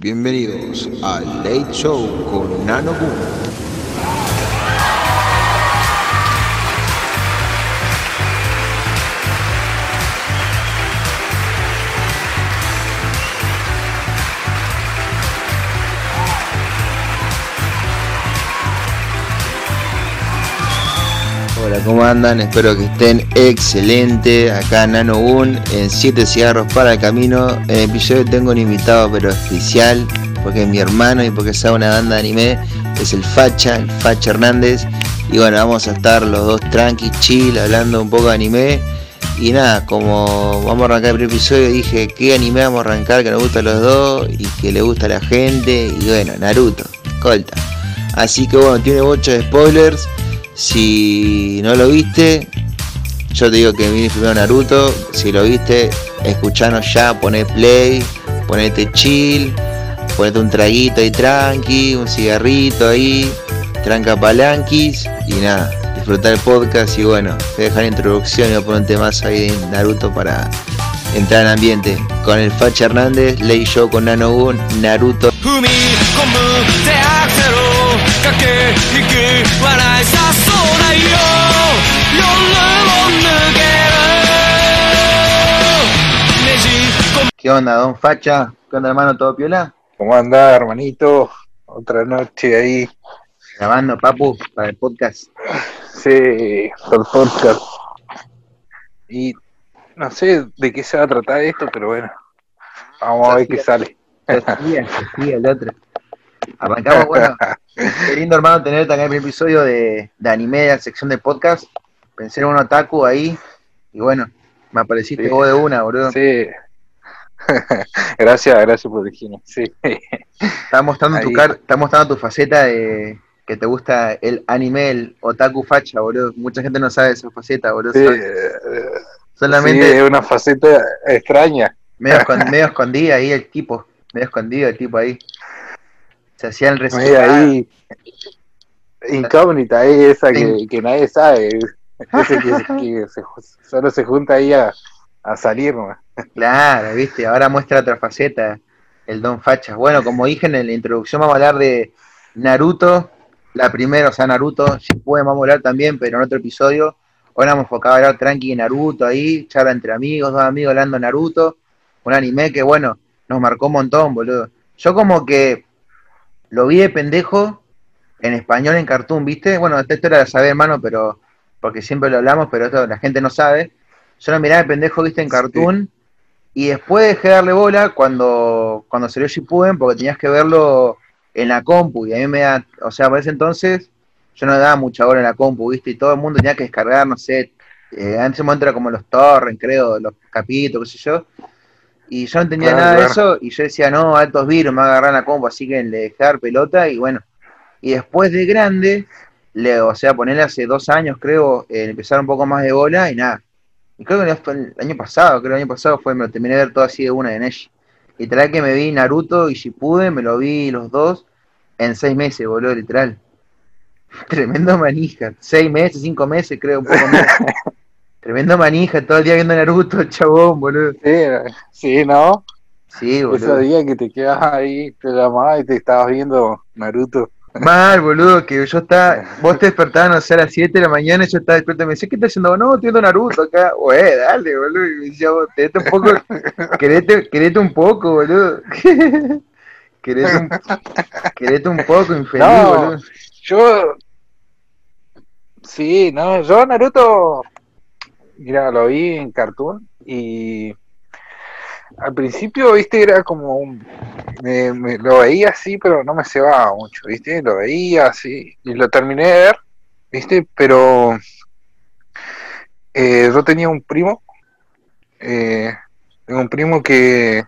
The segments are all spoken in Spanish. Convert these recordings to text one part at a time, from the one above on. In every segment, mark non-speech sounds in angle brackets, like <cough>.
Bienvenidos al Late Show con Nano Boom. ¿Cómo andan? Espero que estén excelente. Acá Nano Un en 7 cigarros para el camino. En el episodio tengo un invitado pero especial porque es mi hermano y porque sabe una banda de anime. Es el Facha, el Facha Hernández. Y bueno, vamos a estar los dos tranqui, chill, hablando un poco de anime. Y nada, como vamos a arrancar el primer episodio, dije qué anime vamos a arrancar que nos gusta a los dos y que le gusta a la gente. Y bueno, Naruto, colta. Así que bueno, tiene bocha de spoilers. Si no lo viste, yo te digo que viene primero Naruto. Si lo viste, escuchanos ya, poné play, ponete chill, ponete un traguito ahí tranqui, un cigarrito ahí, tranca palanquis y nada, disfrutar el podcast y bueno, te dejar la introducción y voy a poner un tema más ahí de Naruto para entrar en ambiente. Con el Facha Hernández, Ley Show con Nano Gun, Naruto. 駆け引き笑いさそうだよ夜を抜けるねじ込む ¿Qué onda, don Facha? ¿Qué onda, hermano? ¿Todo piola? ¿Cómo andás, hermanito? Otra noche ahí. Grabando, papu, para el podcast. Sí, por podcast. Y no sé de qué se va a tratar esto, pero bueno. Vamos a ver qué sale. Sí, sí, el otro. Arrancamos, bueno. Qué lindo, hermano, tener también el primer episodio de, de anime de la sección de podcast. Pensé en un otaku ahí. Y bueno, me apareciste Sí. vos de una, boludo. Sí. <laughs> gracias, gracias por decirme. Sí. Estás mostrando, tu car estás mostrando tu faceta de que te gusta el anime, el otaku facha, boludo. Mucha gente no sabe esa faceta, boludo. Sí, eh, Solamente sí, es una faceta extraña. <laughs> medio escondida ahí el tipo. Medio escondido el tipo ahí. Se hacía el Medio reservado. ahí. Incógnita ahí, esa que, que nadie sabe. Ese que, que se <laughs> solo se junta ahí a, a salir, ¿no? Claro, viste, ahora muestra otra faceta, el Don Facha. Bueno, como dije en la introducción, vamos a hablar de Naruto, la primera, o sea, Naruto, si pueden, vamos a hablar también, pero en otro episodio. Ahora hemos enfocado a hablar tranqui de Naruto ahí, charla entre amigos, dos amigos hablando de Naruto, un anime que, bueno, nos marcó un montón, boludo. Yo como que lo vi de pendejo en español en Cartoon, ¿viste? Bueno, esta historia la sabe, hermano, pero porque siempre lo hablamos, pero esto la gente no sabe. Yo lo miraba de pendejo, ¿viste? En Cartoon. Y después dejé de darle bola cuando, cuando salió Shippuden, porque tenías que verlo en la compu. Y a mí me da, o sea, para ese entonces yo no daba mucha bola en la compu, ¿viste? Y todo el mundo tenía que descargar, no sé, eh, en ese momento era como los torrents, creo, los capítulos, qué sé yo. Y yo no entendía Claro, nada de eso, y yo decía, no, altos virus, me va a agarrar la compu, así que le dejé dar pelota, y bueno. Y después de grande, le, o sea, ponerle hace dos años, creo, eh, empezar un poco más de bola, y nada. Y creo que el año pasado, creo que el año pasado fue, me lo terminé de ver todo así de una de Neshi. Literal que me vi Naruto y Shippuden, me lo vi los dos en seis meses, boludo, literal. <laughs> Tremendo manija. Seis meses, cinco meses, creo, un poco más. <laughs> Tremendo manija, todo el día viendo Naruto, chabón, boludo. Sí, sí, ¿no? Sí, boludo. días que te quedas ahí, te llamabas y te estabas viendo Naruto. Mal, boludo, que yo estaba, <laughs> vos te despertabas, no sé, a las 7 de la mañana, y yo estaba despierto y me decía, ¿qué estás haciendo? No, estoy viendo Naruto acá. Güey, dale, boludo. Y me decía, vos, querete un poco, querete, querete un poco, boludo. <laughs> querete, un, querete un poco, infeliz, No. boludo. Yo, sí, no, yo Naruto, mira, lo vi en Cartoon y al principio, viste, era como un, me, me- lo veía así, pero no me cebaba mucho, viste, lo veía así y lo terminé de ver, viste, pero eh, yo tenía un primo, eh, tengo un primo que,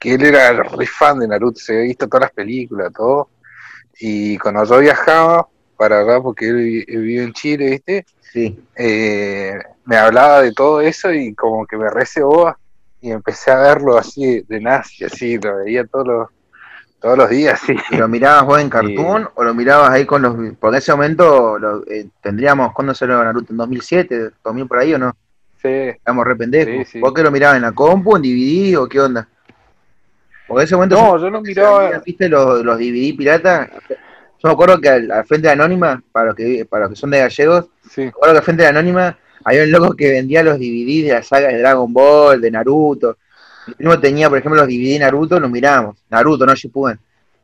que él era re fan de Naruto, se había visto todas las películas, todo. Y cuando yo viajaba para acá, porque él vive en Chile, ¿viste? Sí. Eh, me hablaba de todo eso y como que me recebó y empecé a verlo así de nazi, así, lo veía todos los, todos los días, sí. ¿Y lo mirabas vos en Cartoon o lo mirabas ahí con los... Porque en ese momento lo, eh, tendríamos, ¿cuándo salió Naruto? ¿En 2007? ¿2000 por ahí o no? Sí, Estamos re pendejos. Sí, sí. ¿Vos que lo mirabas en la compu, en DVD o qué onda? Porque en ese momento No, yo no miraba. ¿Viste los, los DVD pirata? Yo me acuerdo que al, al frente de Anónima, para los que para los que son de gallegos, Sí. me acuerdo que al frente de Anónima había un loco que vendía los DVD de la saga de Dragon Ball, de Naruto. Mi primo tenía, por ejemplo, los DVD de Naruto, los mirábamos. Naruto, no Shippuden.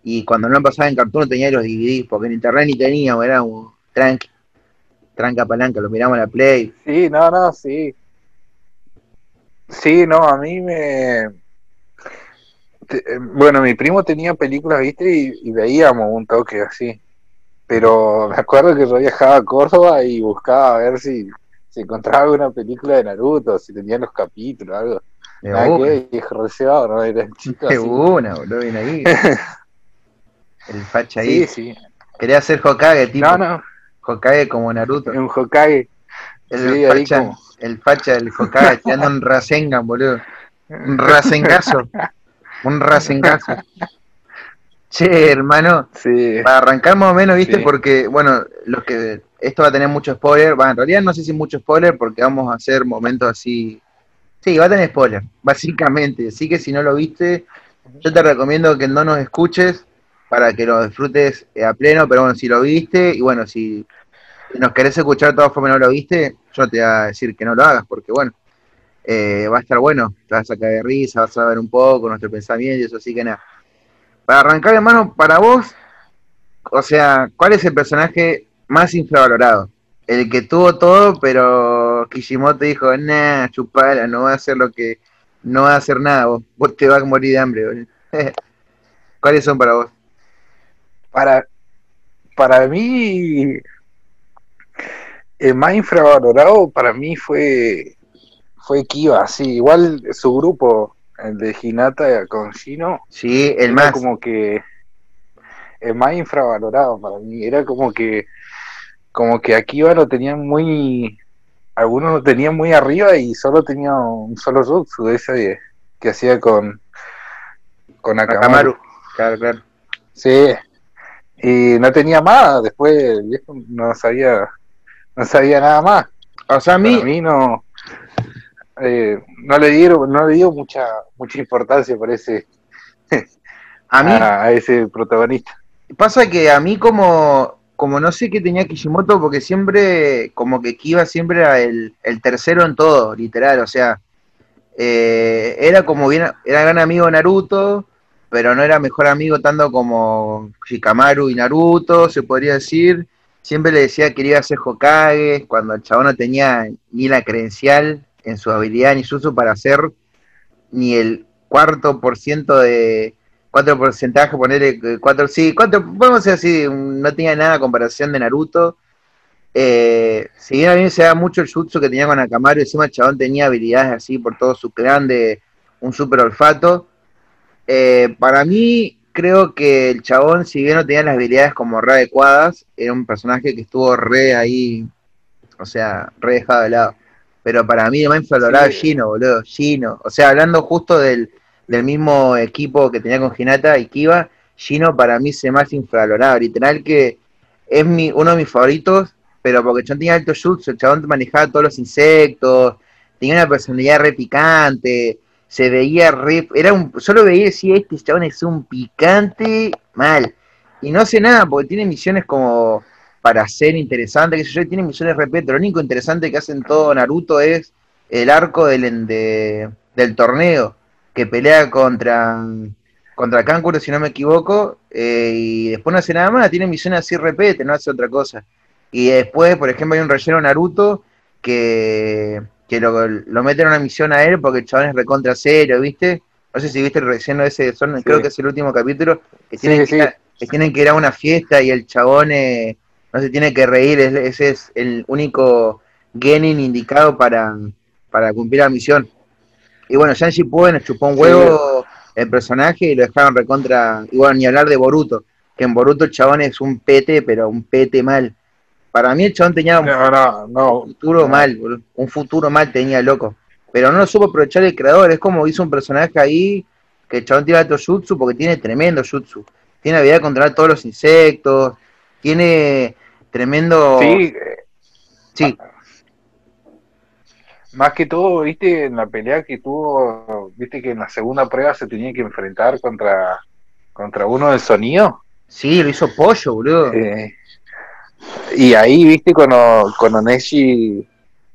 Y cuando no pasaba en cartón tenía los DVD, porque en internet ni teníamos, era un tranqui. Tranca palanca, los miramos en la Play. Sí, no, no, sí. Sí, no, a mí me... eh, Bueno, mi primo tenía películas, viste, y, y veíamos un toque así. Pero me acuerdo que yo viajaba a Córdoba y buscaba a ver si, si encontraba alguna película de Naruto, si tenían los capítulos, algo. De Nada una, que, viejo reservado, ¿no? Era chico de así. una, boludo, viene ahí. <laughs> El facha ahí. Sí, sí. Quería ser Hokage, tipo. No, no, Hokage como Naruto. un Hokage. El, Sí, facha, como- el facha del Hokage tirando un Rasengan, boludo. Un Rasengazo. Un Rasengazo. Che, hermano, Sí, para arrancar más o menos, ¿viste? Sí. Porque, bueno, los que esto va a tener mucho spoiler, va, en realidad no sé si mucho spoiler porque vamos a hacer momentos así. Sí, va a tener spoiler, básicamente. Así que si no lo viste, yo te recomiendo que no nos escuches para que lo disfrutes eh, a pleno, pero bueno, si lo viste y bueno, si nos querés escuchar de todas formas no lo viste, yo te voy a decir que no lo hagas porque bueno, eh, va a estar bueno, te vas a sacar de risa, vas a ver un poco nuestro pensamiento y eso, así que nada. Para arrancar, hermano, para vos, o sea, ¿cuál es el personaje más infravalorado? El que tuvo todo, pero Kishimoto dijo, nah, chupala, no va a hacer lo que, no va a hacer nada, vos, vos te vas a morir de hambre, boludo. <laughs> ¿Cuáles son para vos? para, para mí, el más infravalorado para mí fue, fue Kiva, sí, igual su grupo, el de Hinata con Shino, Sí, el era más. como que el más infravalorado para mí, era como que como que a Kiva lo tenían muy algunos lo tenían muy arriba y solo tenía un solo jutsu ese que hacía con con Akamaru. Akamaru. Claro, claro. Sí, y no tenía más, después el viejo no sabía, no sabía nada más. O sea, a mí, mí no, eh, no le dieron, no le dio mucha, mucha importancia por ese, a mí a, a ese protagonista. pasa que a mí como, como no sé qué tenía Kishimoto, porque siempre, como que Kiba siempre era el, el tercero en todo, literal, o sea, eh, era como bien, era gran amigo de Naruto, pero no era mejor amigo tanto como Shikamaru y Naruto, se podría decir. Siempre le decía que quería ser Hokage, cuando el chabón no tenía ni la credencial en su habilidad ni su para hacer ni el cuarto por ciento de cuatro porcentaje, ponerle eh, cuatro, sí, cuatro, podemos decir así, no tenía nada a comparación de Naruto. Eh, si bien a mí se da mucho el jutsu que tenía con Akamaru, encima el chabón tenía habilidades así por todo su clan de un super olfato. Eh, para mí, creo que el chabón, si bien no tenía las habilidades como re adecuadas, era un personaje que estuvo re ahí, o sea, re dejado de lado. Pero para mí, más infravalorado es Sí. Gino, boludo, Gino. O sea, hablando justo del, del mismo equipo que tenía con Hinata y Kiba, Gino para mí es el más infravalorado. Literal que es mi, uno de mis favoritos, pero porque el chabón tenía alto jutsu, el chabón manejaba todos los insectos, tenía una personalidad re picante, se veía re, era un, solo veía y decía, este chabón es un picante mal. Y no hace nada, porque tiene misiones como para ser interesante, que sé yo, tiene misiones repito, lo único interesante que hacen todo Naruto es el arco del, de- del torneo, que pelea contra contra Kankuro, si no me equivoco, eh, y después no hace nada más, tiene misiones así repete, no hace otra cosa. Y después, por ejemplo, hay un relleno Naruto que, que lo, lo mete en una misión a él porque el chabón es recontra serio, ¿viste? No sé si viste el relleno ese, son, Sí. creo que es el último capítulo, que tienen, que, sí. ir a- que tienen que ir a una fiesta y el chabón eh, no se tiene que reír, es- ese es el único genin indicado para, para cumplir la misión. Y bueno, Sanji Puen chupó un Sí. huevo el personaje y lo dejaron recontra. Y bueno, ni hablar de Boruto, que en Boruto el chabón es un pete, pero un pete mal. Para mí el chabón tenía un No, no, no. futuro mal, un futuro mal tenía loco. Pero no lo supo aprovechar el creador, es como hizo un personaje ahí que el chabón tiene alto jutsu porque tiene tremendo jutsu. Tiene habilidad de controlar todos los insectos, tiene tremendo... Sí, sí, más que todo, viste, en la pelea que tuvo, viste que en la segunda prueba se tenía que enfrentar contra, contra uno del sonido. Sí, lo hizo pollo, boludo. Eh, y ahí, viste, cuando, cuando Neshi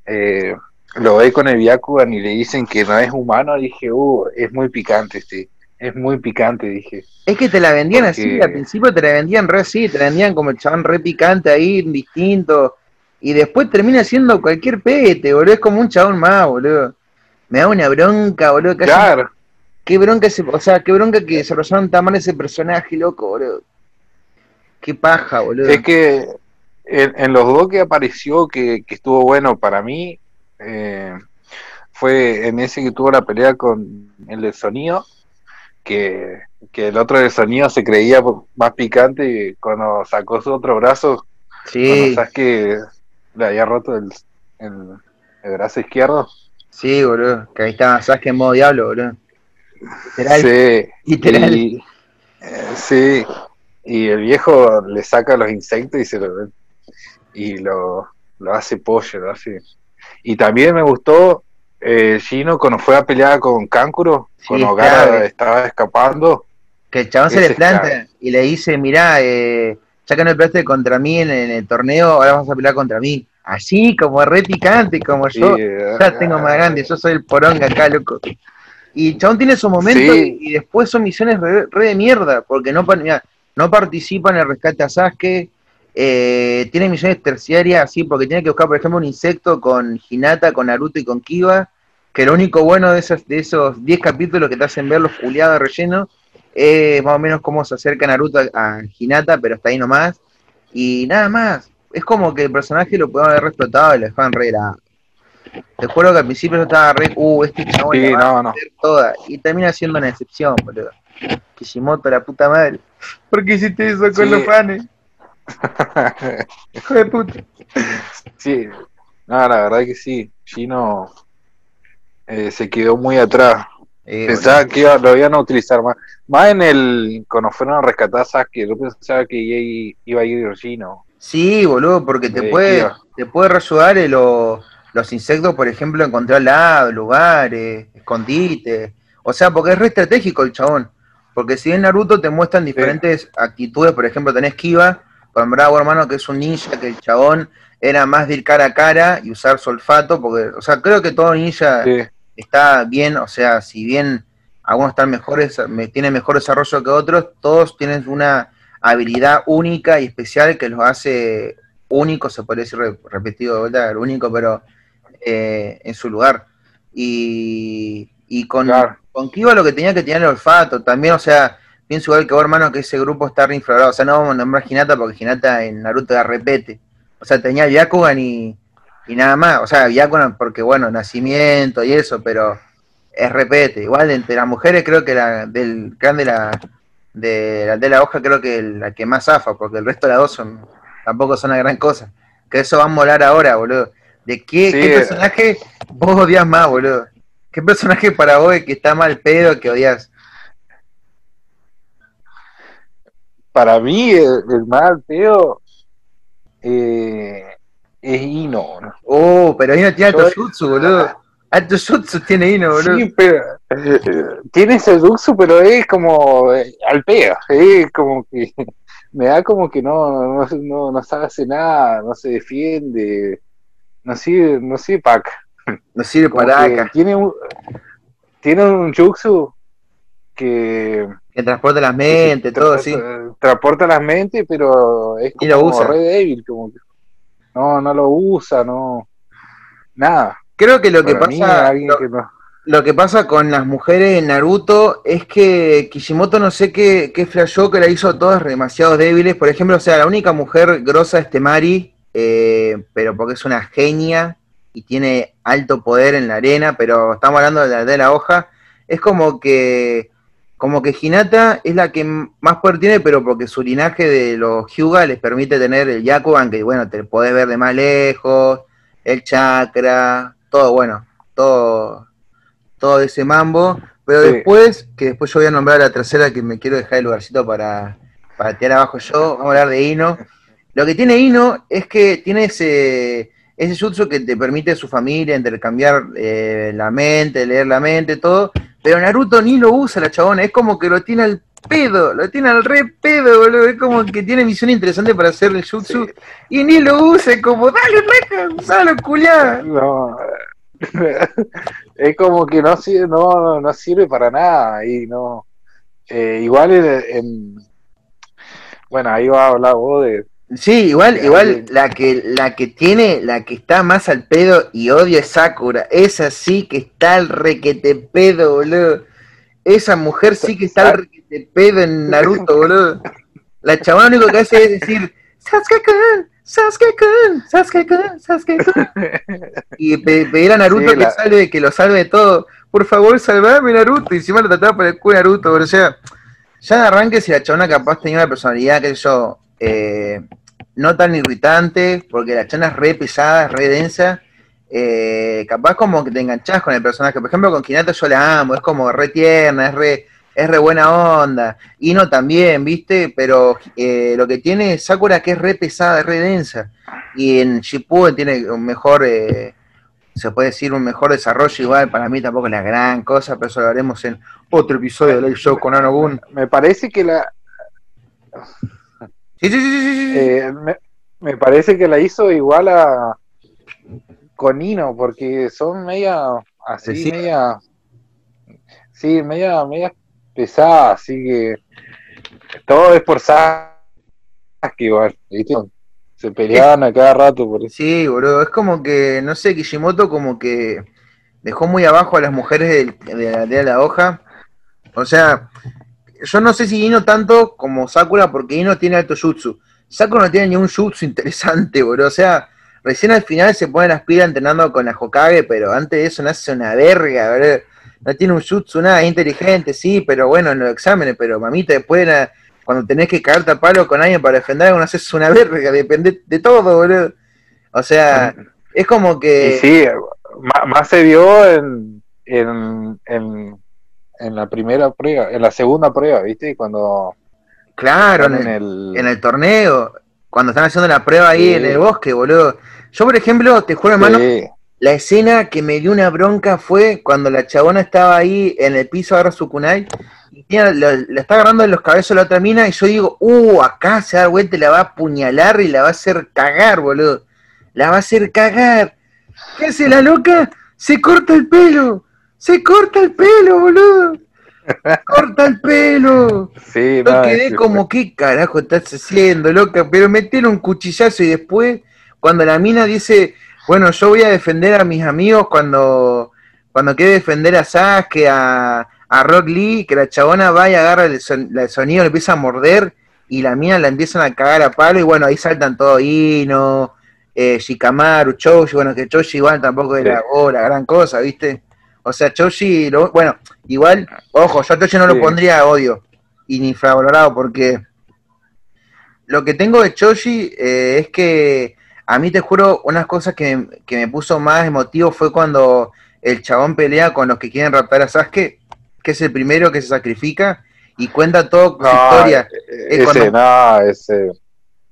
eh, lo ve con el Byakugan y le dicen que no es humano, dije, uh, es muy picante este. Es muy picante, dije. Es que te la vendían Porque- así, al principio te la vendían re así, te la vendían como el chabón re picante ahí, distinto. Y después termina siendo cualquier pete, boludo. Es como un chabón más, boludo. Me da una bronca, boludo. casi- Claro, Qué bronca ese, o sea, qué bronca que desarrollaron tan mal ese personaje, loco, boludo. Qué paja, boludo. es que en, en los dos que apareció, que, que estuvo bueno para mí, eh, fue en ese que tuvo la pelea con el del sonido, que, que el otro del sonido se creía más picante y cuando sacó su otro brazo, sí, sabes que le había roto el, el, el brazo izquierdo. sí, boludo. Que ahí estaba Sasuke en modo diablo, boludo. Literal, Sí, literal. Y, eh, sí, y el viejo le saca los insectos y se lo y lo, lo hace pollo, lo hace. Y también me gustó eh, Gino cuando fue a pelear con Kankuro, Sí, cuando Gara estaba escapando. Que el chabón se le planta y le dice, mirá, eh, ya que no peleaste contra mí en, en el torneo, ahora vas a pelear contra mí. Así, como re picante, como yo. eh, Ya tengo más grande, yo soy el poronga acá, loco. Y el chabón tiene su momento Sí. y, y después son misiones re, re de mierda, porque no, mirá, no participa en el rescate a Sasuke, eh, tiene misiones terciarias así, porque tiene que buscar, por ejemplo, un insecto con Hinata, con Naruto y con Kiba, que lo único bueno de esos, de esos 10 capítulos que te hacen ver los culiados de relleno es más o menos cómo se acerca Naruto a, a Hinata, pero hasta ahí nomás. Y nada más. Es como que el personaje lo pudieron haber explotado y lo dejaban re grande. Te juro que al principio yo estaba re, uh, este chabón Sí, la va a no, no. meter toda. Y termina siendo una excepción, boludo. Kishimoto, la puta madre. ¿Por qué hiciste eso con Sí. los fans? Hijo de puta. sí, no, la verdad que sí. Gino eh, se quedó muy atrás. Eh, Pensaba que iba- lo iban a utilizar más. Más en el. Cuando fueron a rescatar a Sasuke, yo pensaba que iba- iba a ir Gino. Sí, boludo, porque te Eh, puede, Kiba. te puede ayudar eh, lo- los insectos, por ejemplo, encontrar lados, lugares, escondites. O sea, porque es re estratégico el chabón. Porque si en Naruto te muestran diferentes actitudes, por ejemplo, tenés Kiba, con Bravo hermano, que es un ninja, que el chabón era más de ir cara a cara y usar su olfato, porque, o sea, creo que todo ninja Sí, está bien, o sea, si bien algunos están mejores, me- tienen mejor desarrollo que otros, todos tienen una habilidad única y especial que los hace únicos, se podría decir re- repetido de vuelta, único, pero eh, en su lugar. Y, y con, Claro. con Kiba lo que tenía que tener el olfato, también, o sea, pienso igual que vos, hermano, que ese grupo está reinflorado, o sea, no vamos a nombrar Hinata porque Hinata en Naruto era repete, o sea, tenía Byakugan y, y nada más, o sea, Byakugan porque, bueno, nacimiento y eso, pero es repete. Igual entre las mujeres creo que la del clan de la de la, de la hoja creo que la que más zafa, porque el resto de las dos son tampoco son una gran cosa. Que eso va a molar ahora, boludo. ¿De qué, Sí, qué eh. personaje vos odias más, boludo? ¿Qué personaje para vos es que está mal pedo que odias? Para mí, el, el más feo eh, es Ino. ¿no? Oh, pero ahí no tiene alto jutsu, boludo. Alto jutsu tiene Ino, boludo. Sí, pero eh, tiene ese Jutsu, pero es como eh, al peo. Es como que <laughs> me da como que no, no, no, no sabe hacer nada, no se defiende, no sirve, no sirve pack. No sirve Como para acá. tiene un, tiene un Jutsu que Transporta las mentes, todo así. tra- transporta las mentes, pero es Y lo como usa. re débil, como que no, no lo usa, no, nada. Creo que lo que mí, pasa. alguien lo- que no- Lo que pasa con las mujeres en Naruto es que Kishimoto no sé qué, qué flashó que la hizo todas demasiado débiles. Por ejemplo, o sea, la única mujer grosa es Temari, eh, pero porque es una genia y tiene alto poder en la arena, pero estamos hablando de la de la hoja. Es como que como que Hinata es la que más poder tiene, pero porque su linaje de los Hyuga les permite tener el Yakugan, que bueno, te podés ver de más lejos, el chakra, todo bueno, todo todo de ese mambo, pero Sí. después, que después yo voy a nombrar a la tercera que me quiero dejar el lugarcito para, para tirar abajo yo, vamos a hablar de Ino. Lo que tiene Ino es que tiene ese, ese jutsu que te permite a su familia intercambiar eh, la mente, leer la mente, todo, pero Naruto ni lo usa la chabona, es como que lo tiene al pedo, lo tiene al re pedo, boludo, es como que tiene visión interesante para hacer el jutsu y ni lo usa, es como, dale, reca, usalo, culiá. No. <laughs> es como que no sirve, no, no sirve para nada y no. eh, igual en, en- bueno, ahí va a hablar vos de, Sí, igual, igual la que la que tiene, la que está más al pedo y odio es Sakura. Esa sí que está al requete pedo, boludo. Esa mujer sí que está al requete pedo en Naruto, boludo. La chabona lo único que hace es decir Sasuke-kun, Sasuke-kun, Sasuke-kun, Sasuke-kun. Y pe- pedir a Naruto Sí, que la- salve, que lo salve de todo. Por favor, salvame Naruto. Y encima lo trataba por el culo de Naruto, boludo. O sea, ya de arranque si la chabona capaz tenía una personalidad, que yo, eh, no tan irritante, porque la chana es re pesada, es re densa, eh, capaz como que te enganchás con el personaje. Por ejemplo, con Hinata yo la amo, es como re tierna, es re, es re buena onda. Ino también, ¿viste? Pero eh, lo que tiene Sakura que es re pesada, es re densa. Y en Shippuden tiene un mejor, eh, se puede decir, un mejor desarrollo igual. Para mí tampoco es la gran cosa, pero eso lo haremos en otro episodio de Live Show con Anogun. me parece que la Sí, sí, sí, sí, sí, sí. eh, me, me parece que la hizo igual a con Nino, porque son media así, Asesina. media sí, media, media pesada, así que todo es por Sasuke igual, ¿viste? Se peleaban a cada rato por eso. Sí, boludo, es como que, no sé, Kishimoto como que dejó muy abajo a las mujeres de, la, de la hoja. O sea, yo no sé si Ino tanto como Sakura, porque Ino tiene alto jutsu. Sakura no tiene ni un jutsu interesante, boludo. O sea, recién al final se pone las pilas entrenando con la Hokage, pero antes de eso no hace una verga, boludo. No tiene un jutsu nada, inteligente, sí, pero bueno, en los exámenes, pero mamita, después cuando tenés que cagarte a palo con alguien para defender algo, no haces una verga, depende de todo, boludo. O sea, es como que... sí, más, se vio en, en, en la primera prueba, en la segunda prueba, ¿viste? Cuando Claro, en el, en el, torneo, cuando están haciendo la prueba ahí Sí. en el bosque, boludo. Yo, por ejemplo, te juro, hermano, Sí. la escena que me dio una bronca fue cuando la chabona estaba ahí en el piso, agarra su kunai, y lo- le está agarrando en los cabezos la otra mina, y yo digo, uh, acá se da vuelta y la va a apuñalar y la va a hacer cagar, boludo. La va a hacer cagar. ¿Qué hace la loca? Se corta el pelo. Se corta el pelo, boludo. Corta el pelo. Sí, Yo no, quedé como, ¿qué carajo estás haciendo, loca? Pero metieron un cuchillazo y después, cuando la mina dice, bueno, yo voy a defender a mis amigos cuando, cuando quiere defender a Sasuke, a, a Rock Lee, que la chabona va y agarra el, son- el sonido, le empieza a morder y la mina la empiezan a cagar a palo y bueno, ahí saltan todo Ino, eh, Shikamaru, Choji, bueno, que Choji igual tampoco era Sí. oh, la gran cosa, ¿viste? O sea, Choji, lo- bueno, igual, ojo, yo a Choji no lo Sí. pondría a odio y ni infravalorado porque lo que tengo de Choji eh, es que a mí te juro, unas cosas que, que me puso más emotivo fue cuando el chabón pelea con los que quieren raptar a Sasuke, que es el primero que se sacrifica y cuenta todo su no, historia. eh, Es ese, no, ese,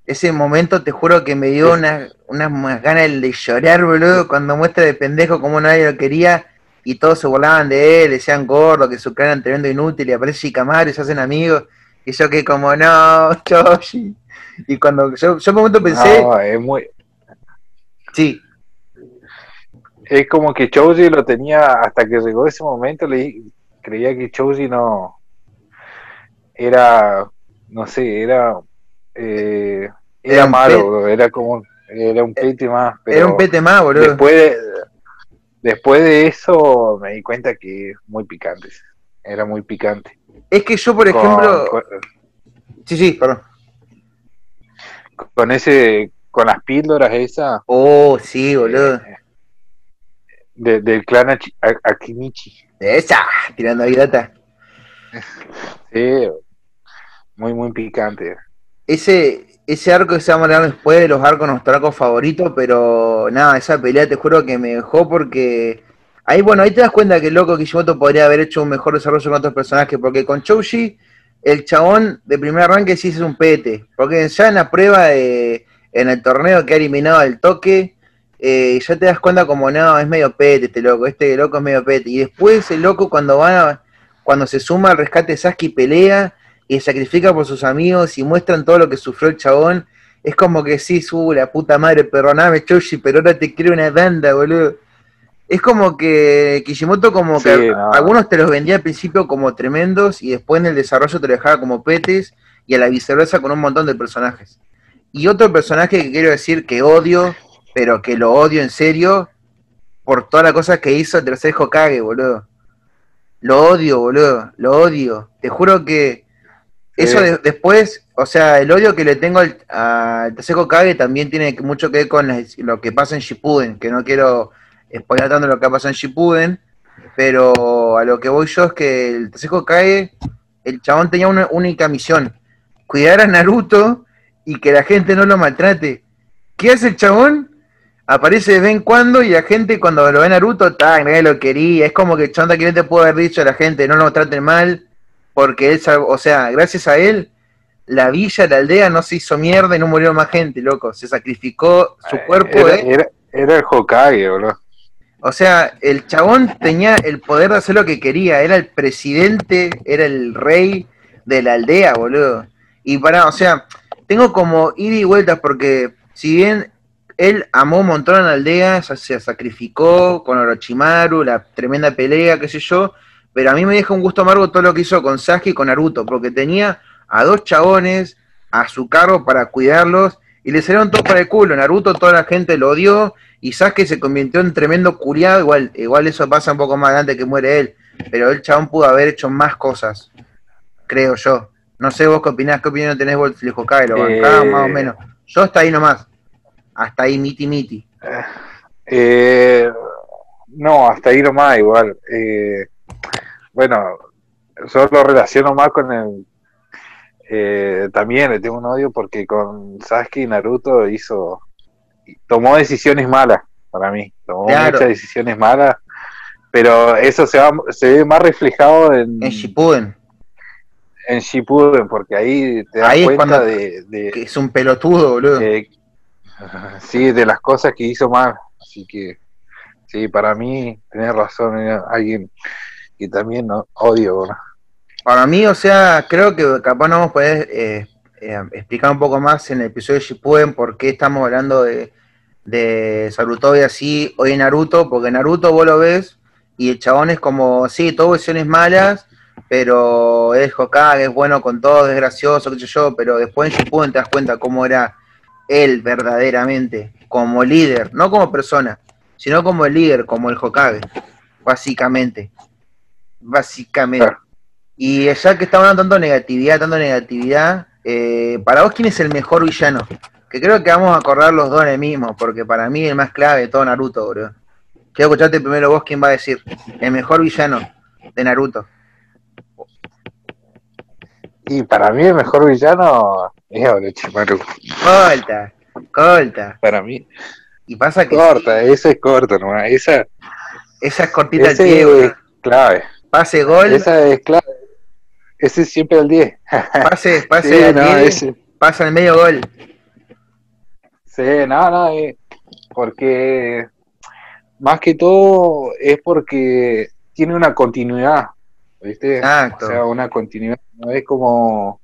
Ese momento te juro que me dio unas unas unas ganas de llorar, boludo, cuando muestra de pendejo como nadie lo quería y todos se burlaban de él, decían gordo, que su cara era tremendo inútil y aparece Shikamaru y se hacen amigos. Y yo que como, no, <laughs> Choshi. Y cuando yo, yo un momento pensé, no, es muy, sí, es como que Choji lo tenía hasta que llegó ese momento, le creía que Choji no era, no sé, era, eh, era, malo, bro, era como, era un pete más, pero era un pete más, boludo. después de, después de eso me di cuenta que es muy picante, era muy picante. Es que yo, por Con- ejemplo, con, sí, sí, perdón. con ese, con las píldoras esas Oh, sí, boludo. eh, de- del clan Achi- A- Akinichi. Esa, tirando ahí data. <laughs> Sí, muy, muy picante. Ese, ese arco que se va a hablar después de los arcos, nuestro arco favorito, pero nada, esa pelea te juro que me dejó porque ahí, bueno, ahí te das cuenta que el loco Kishimoto podría haber hecho un mejor desarrollo con otros personajes, porque con Chouji, el chabón de primer arranque sí es un pete, porque ya en la prueba de, en el torneo que ha eliminado el toque, eh, ya te das cuenta como, no, es medio pete este loco, este loco es medio pete. Y después el loco cuando va, cuando se suma al rescate Sasuke pelea y sacrifica por sus amigos y muestran todo lo que sufrió el chabón, es como que sí, su la puta madre, perdoname, Choshi, pero ahora te quiero una banda, boludo. Es como que Kishimoto como Sí, que no. algunos te los vendía al principio como tremendos y después en el desarrollo te los dejaba como petes y a la viceversa con un montón de personajes. Y otro personaje que quiero decir que odio, pero que lo odio en serio, por todas las cosas que hizo el tercer Hokage, boludo. Lo odio, boludo, lo odio. Te juro que eso de- después, o sea, el odio que le tengo al, al tercer Hokage también tiene mucho que ver con las- lo que pasa en Shippuden, que no quiero spoiler tanto lo que pasa en Shippuden, pero a lo que voy yo es que el tercer Hokage, el chabón tenía una única misión, cuidar a Naruto y que la gente no lo maltrate. ¿Qué hace el chabón? Aparece de vez en cuando y la gente cuando lo ve a Naruto, ta, nadie lo quería. Es como que el chabón que te puede haber dicho a la gente, no lo traten mal, porque él, o sea, gracias a él, la villa, la aldea no se hizo mierda y no murió más gente, loco. Se sacrificó su cuerpo, era, ¿eh? era, era el Hokage, boludo. O sea, el chabón tenía el poder de hacer lo que quería, era el presidente, era el rey de la aldea, boludo. Y para, o sea, tengo como ida y vueltas porque si bien él amó un montón a la aldea, se, se sacrificó con Orochimaru, la tremenda pelea, qué sé yo, pero a mí me deja un gusto amargo todo lo que hizo con Sasuke y con Naruto, porque tenía a dos chabones a su cargo para cuidarlos y le salieron todos para el culo. Naruto toda la gente lo odió y Sasuke se convirtió en tremendo curiado, igual, igual eso pasa un poco más adelante que muere él, pero el chabón pudo haber hecho más cosas, creo yo. No sé vos qué opinás, qué opinión tenés vos del Hokage, lo bancás Eh. más o menos. Yo hasta ahí nomás, hasta ahí miti miti. Eh, no, hasta ahí nomás igual. Eh, bueno, yo lo relaciono más con el... eh, también le tengo un odio porque con Sasuke y Naruto hizo... Tomó decisiones malas para mí. Tomó Claro. muchas decisiones malas. Pero eso se, va, se ve más reflejado en, En Shippuden, en Shippuden, porque ahí te das Ahí es cuenta cuando- de, de- que es un pelotudo, boludo. eh, <laughs> sí, de las cosas que hizo mal. Así que, sí, para mí, tenés razón, era alguien que también odio. Para mí, o sea, creo que capaz no vamos a poder eh, eh, explicar un poco más en el episodio de Shippuden por qué estamos hablando de, de Sarutobi así hoy en Naruto, porque Naruto vos lo ves y el chabón es como, sí, todo versiones malas, pero es Hokage, es bueno con todo, es gracioso, qué sé yo, pero después en Shippuden te das cuenta cómo era él verdaderamente, como líder, no como persona, sino como el líder, como el Hokage, básicamente. Básicamente. Claro. Y ya que estamos tanto de negatividad, tanto negatividad, eh, para vos, ¿quién es el mejor villano? Que creo que vamos a acordar los dos en el mismo, porque para mí el más clave de todo Naruto, bro. Quiero escucharte primero vos, ¿quién va a decir? El mejor villano de Naruto. Y para mí el mejor villano es Orochimaru. Corta, corta. Para mí, Y pasa que corta, esa es corta nomás. Esa, esa es cortita pie, es clave. Pase gol, Esa es clave. Ese es siempre el 10. <laughs> pase, pase Sí, al no, 10, ese- pasa al medio gol. Sí, no, no, eh, porque más que todo es porque tiene una continuidad, ¿viste? Exacto. O sea, una continuidad, no es como...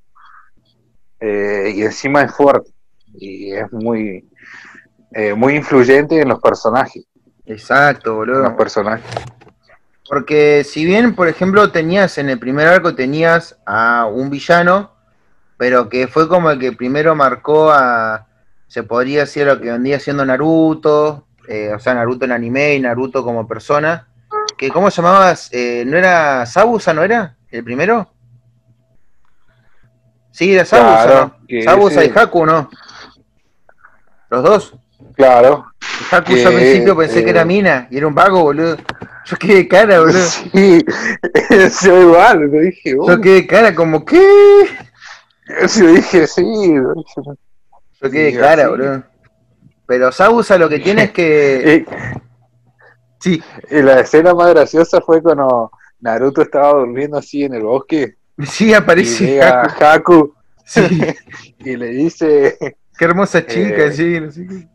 eh, y encima es fuerte, y es muy, eh, muy influyente en los personajes, Exacto, en boludo. los personajes. Porque si bien, por ejemplo, tenías en el primer arco tenías a un villano, pero que fue como el que primero marcó a, se podría decir lo que vendía siendo Naruto, eh, o sea, Naruto en anime y Naruto como persona, que ¿cómo llamabas? Eh, ¿No era Sabusa, no era? ¿El primero? Sí, era Sabusa, Claro, Sabusa ese- y Haku, ¿no? Los dos. Claro, Haku Que, yo al principio pensé eh, que era Mina y era un vago, boludo. Yo quedé cara, boludo. <laughs> sí, <laughs> yo igual, lo dije, Yo "Uh", quedé cara como, ¿qué? yo dije, sí, dije, Yo quedé Sí, cara, boludo. Pero Sabusa lo que tiene es que. <laughs> Eh, Sí, Y la escena más graciosa fue cuando Naruto estaba durmiendo así en el bosque sí y aparece llega Haku. Haku Sí, y le dice, qué hermosa chica, Eh, sí, no sé qué.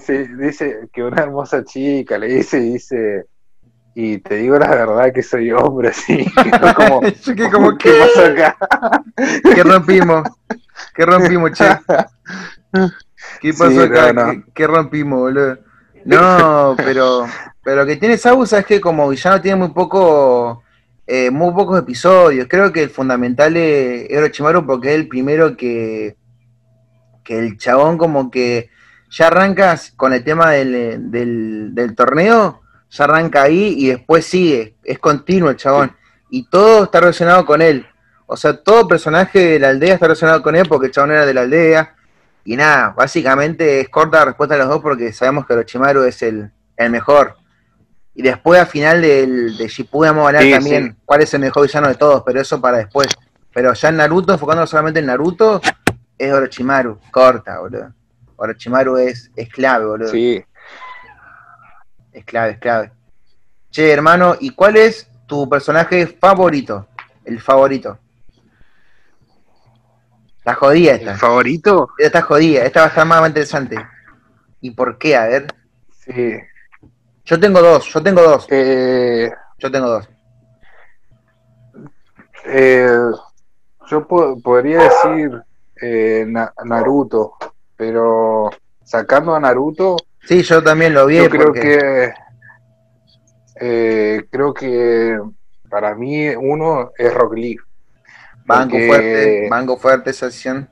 Sí, dice que una hermosa chica le dice, dice, y te digo la verdad que soy hombre, <laughs> así. como, <laughs> que como, ¿qué ¿qué? pasa acá? <laughs> ¿Qué rompimos? ¿Qué rompimos, che? ¿Qué pasó Sí, acá? no, no. ¿Qué, qué rompimos, boludo? No, pero, pero lo que tiene Sausa es que como villano tiene muy poco, eh, muy pocos episodios. Creo que el fundamental es es Orochimaru porque es el primero que, que el chabón como que ya arrancas con el tema del, del, del torneo, ya arranca ahí y después sigue, es continuo el chabón. Y todo está relacionado con él. O sea, todo personaje de la aldea está relacionado con él porque el chabón era de la aldea. Y nada, básicamente es corta la respuesta a los dos porque sabemos que Orochimaru es el, el mejor. Y después al final del, de Shippuden vamos a hablar Sí, también sí. cuál es el mejor villano de todos, pero eso para después. Pero ya en Naruto, enfocándonos solamente en Naruto, es Orochimaru, corta, boludo. Orochimaru es, es clave, boludo. Sí, Es clave, es clave. Che, hermano, ¿y cuál es tu personaje favorito? El favorito. Está jodida el esta. favorito, Esta está jodida, esta va a estar más interesante. ¿Y por qué? A ver. sí. Yo tengo dos, yo tengo dos, Eh, yo tengo dos. eh, yo po- podría decir eh, Na- Naruto, pero sacando a Naruto, Sí, yo también lo vi yo creo porque que eh, creo que para mí uno es Rock Lee. banco porque- fuerte, banco fuerte esa sesión.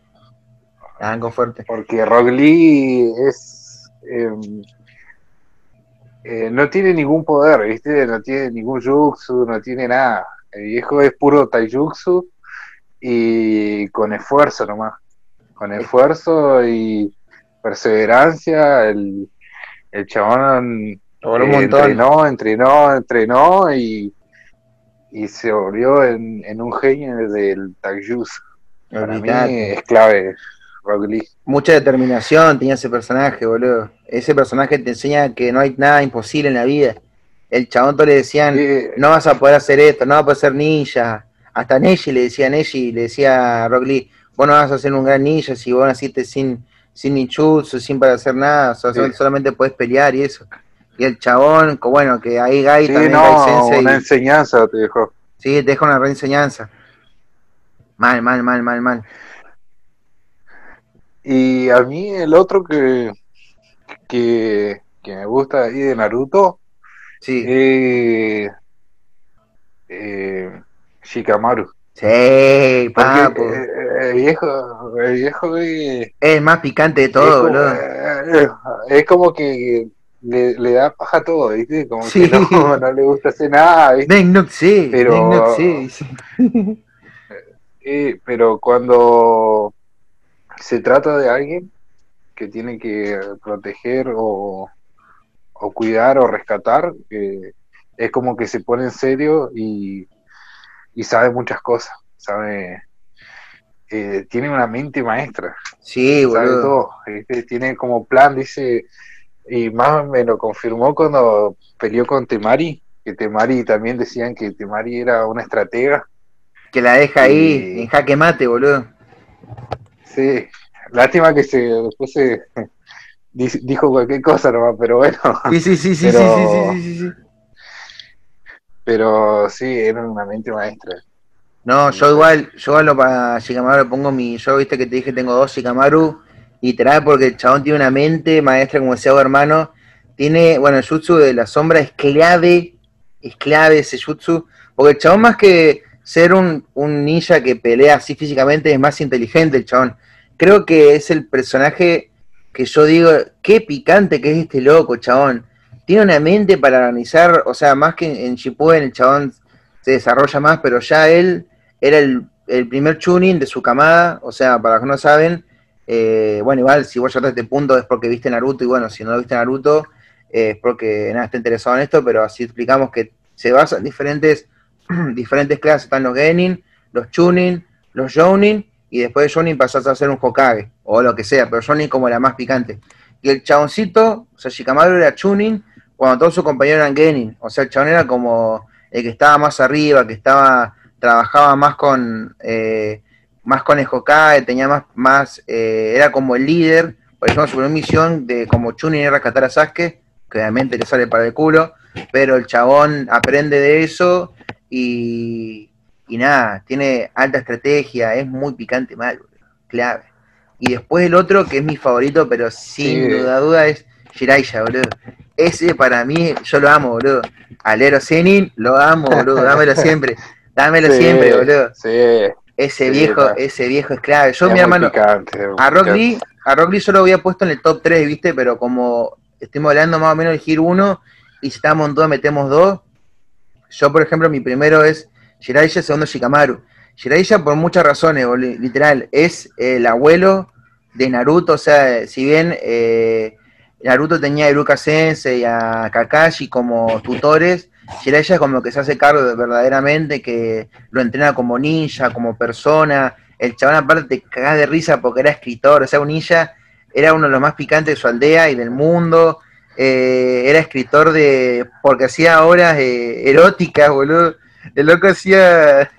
Banco fuerte. porque Rock Lee es eh, eh, no tiene ningún poder, ¿viste? No tiene ningún jutsu, no tiene nada. El viejo es puro taijutsu y con esfuerzo nomás. Con esfuerzo y perseverancia, el, el chabón Logró un eh, montón. entrenó, entrenó, entrenó y, y se volvió en, en un genio del taijutsu. Para mí es clave Rock Lee. Mucha determinación tenía ese personaje, boludo. Ese personaje te enseña que no hay nada imposible en la vida. El chabón todos le decían, no vas a poder hacer esto, no vas a poder ser ninja. Hasta Neji le decía a Neji, le decía a Rock Lee, vos no vas a ser un gran ninja si vos naciste sin, sin ninjutsu, sin para hacer nada, o sea, Sí. solamente podés pelear y eso. Y el chabón, bueno, que ahí Gai Sí, también, no, Gai una enseñanza te dejó. sí, te deja una reenseñanza. Mal, mal, mal, mal, mal. Y a mí el otro que, que, que me gusta ahí de Naruto Sí, eh, Shikamaru. Sí, papo. eh, el viejo, el viejo eh, Es más picante de es, todo, como, boludo. eh, es como que le, le da paja a todo, ¿viste? Como Sí. que no, <laughs> no le gusta hacer nada, ¿viste? Dengnok sí, Pero- sí. <laughs> Eh, pero cuando se trata de alguien que tiene que proteger o, o cuidar o rescatar, eh, es como que se pone en serio y, y sabe muchas cosas, sabe, eh, tiene una mente maestra, Sí, sabe boludo. todo, ¿viste? tiene como plan, dice, y más me lo confirmó cuando peleó con Temari, que Temari también decían que Temari era una estratega. Que la deja ahí en jaque mate, boludo. Sí, lástima que se después se <laughs> di- dijo cualquier cosa nomás, pero bueno, Sí, sí, sí, sí, Pero- sí, sí, sí, sí, sí. Pero sí, era una mente maestra. No, yo igual, yo igual lo para Shikamaru le pongo mi, yo viste que te dije tengo dos Shikamaru, literal porque el chabón tiene una mente maestra, como decía hermano, tiene, bueno, el jutsu de la sombra es clave, es clave ese jutsu, porque el chabón más que ser un, un ninja que pelea así físicamente es más inteligente el chabón. Creo que es el personaje que yo digo, qué picante que es este loco, chabón. Tiene una mente para organizar, o sea, más que en Shippuden el chabón se desarrolla más, pero ya él era el, primer tuning de su camada, o sea, para los que no saben, eh, bueno, igual si vos llegaste a este punto es porque viste Naruto, y bueno, si no viste Naruto eh, es porque nada, está interesado en esto, pero así explicamos que se basa en diferentes, <clears throat> diferentes clases, están los Genin, los Chunin, los Jounin, y después de Jounin pasás a ser un Hokage, o lo que sea, pero Jounin como la más picante. Y el chaboncito, o sea, Shikamaru era Chunin, cuando todos sus compañeros eran Genin, o sea, el chabón era como el que estaba más arriba, que estaba, trabajaba más con, eh, más con el Hokage, tenía más, más eh, era como el líder, por ejemplo, su misión de como Chunin es rescatar a Sasuke, que obviamente le sale para el culo, pero el chabón aprende de eso y, y nada, tiene alta estrategia, es muy picante mal, boludo, clave. Y después el otro, que es mi favorito, pero sin Sí. duda duda, es Jiraiya, boludo. Ese para mí, yo lo amo, boludo. Alero Zenin, lo amo, boludo, dámelo <laughs> siempre. Dámelo Sí, siempre, boludo. Sí, Ese Sí, viejo, claro. ese viejo es clave. Yo, es mi hermano, picante, a Rock. Lee, a Rock Lee yo lo había puesto en el top 3, ¿viste? Pero como estuvimos hablando más o menos del Gir 1 y si estábamos en dos, metemos dos. Yo, por ejemplo, mi primero es Jiraiya, segundo Shikamaru. Jiraiya por muchas razones, boludo, literal. Es el abuelo de Naruto, o sea, si bien eh, Naruto tenía a Iruka Sensei y a Kakashi como tutores, Jiraiya como que se hace cargo de verdaderamente, que lo entrena como ninja, como persona. El chabón aparte te cagás de risa porque era escritor, o sea, un ninja era uno de los más picantes de su aldea y del mundo. Eh, era escritor de. porque hacía obras eh, eróticas, boludo. El loco hacía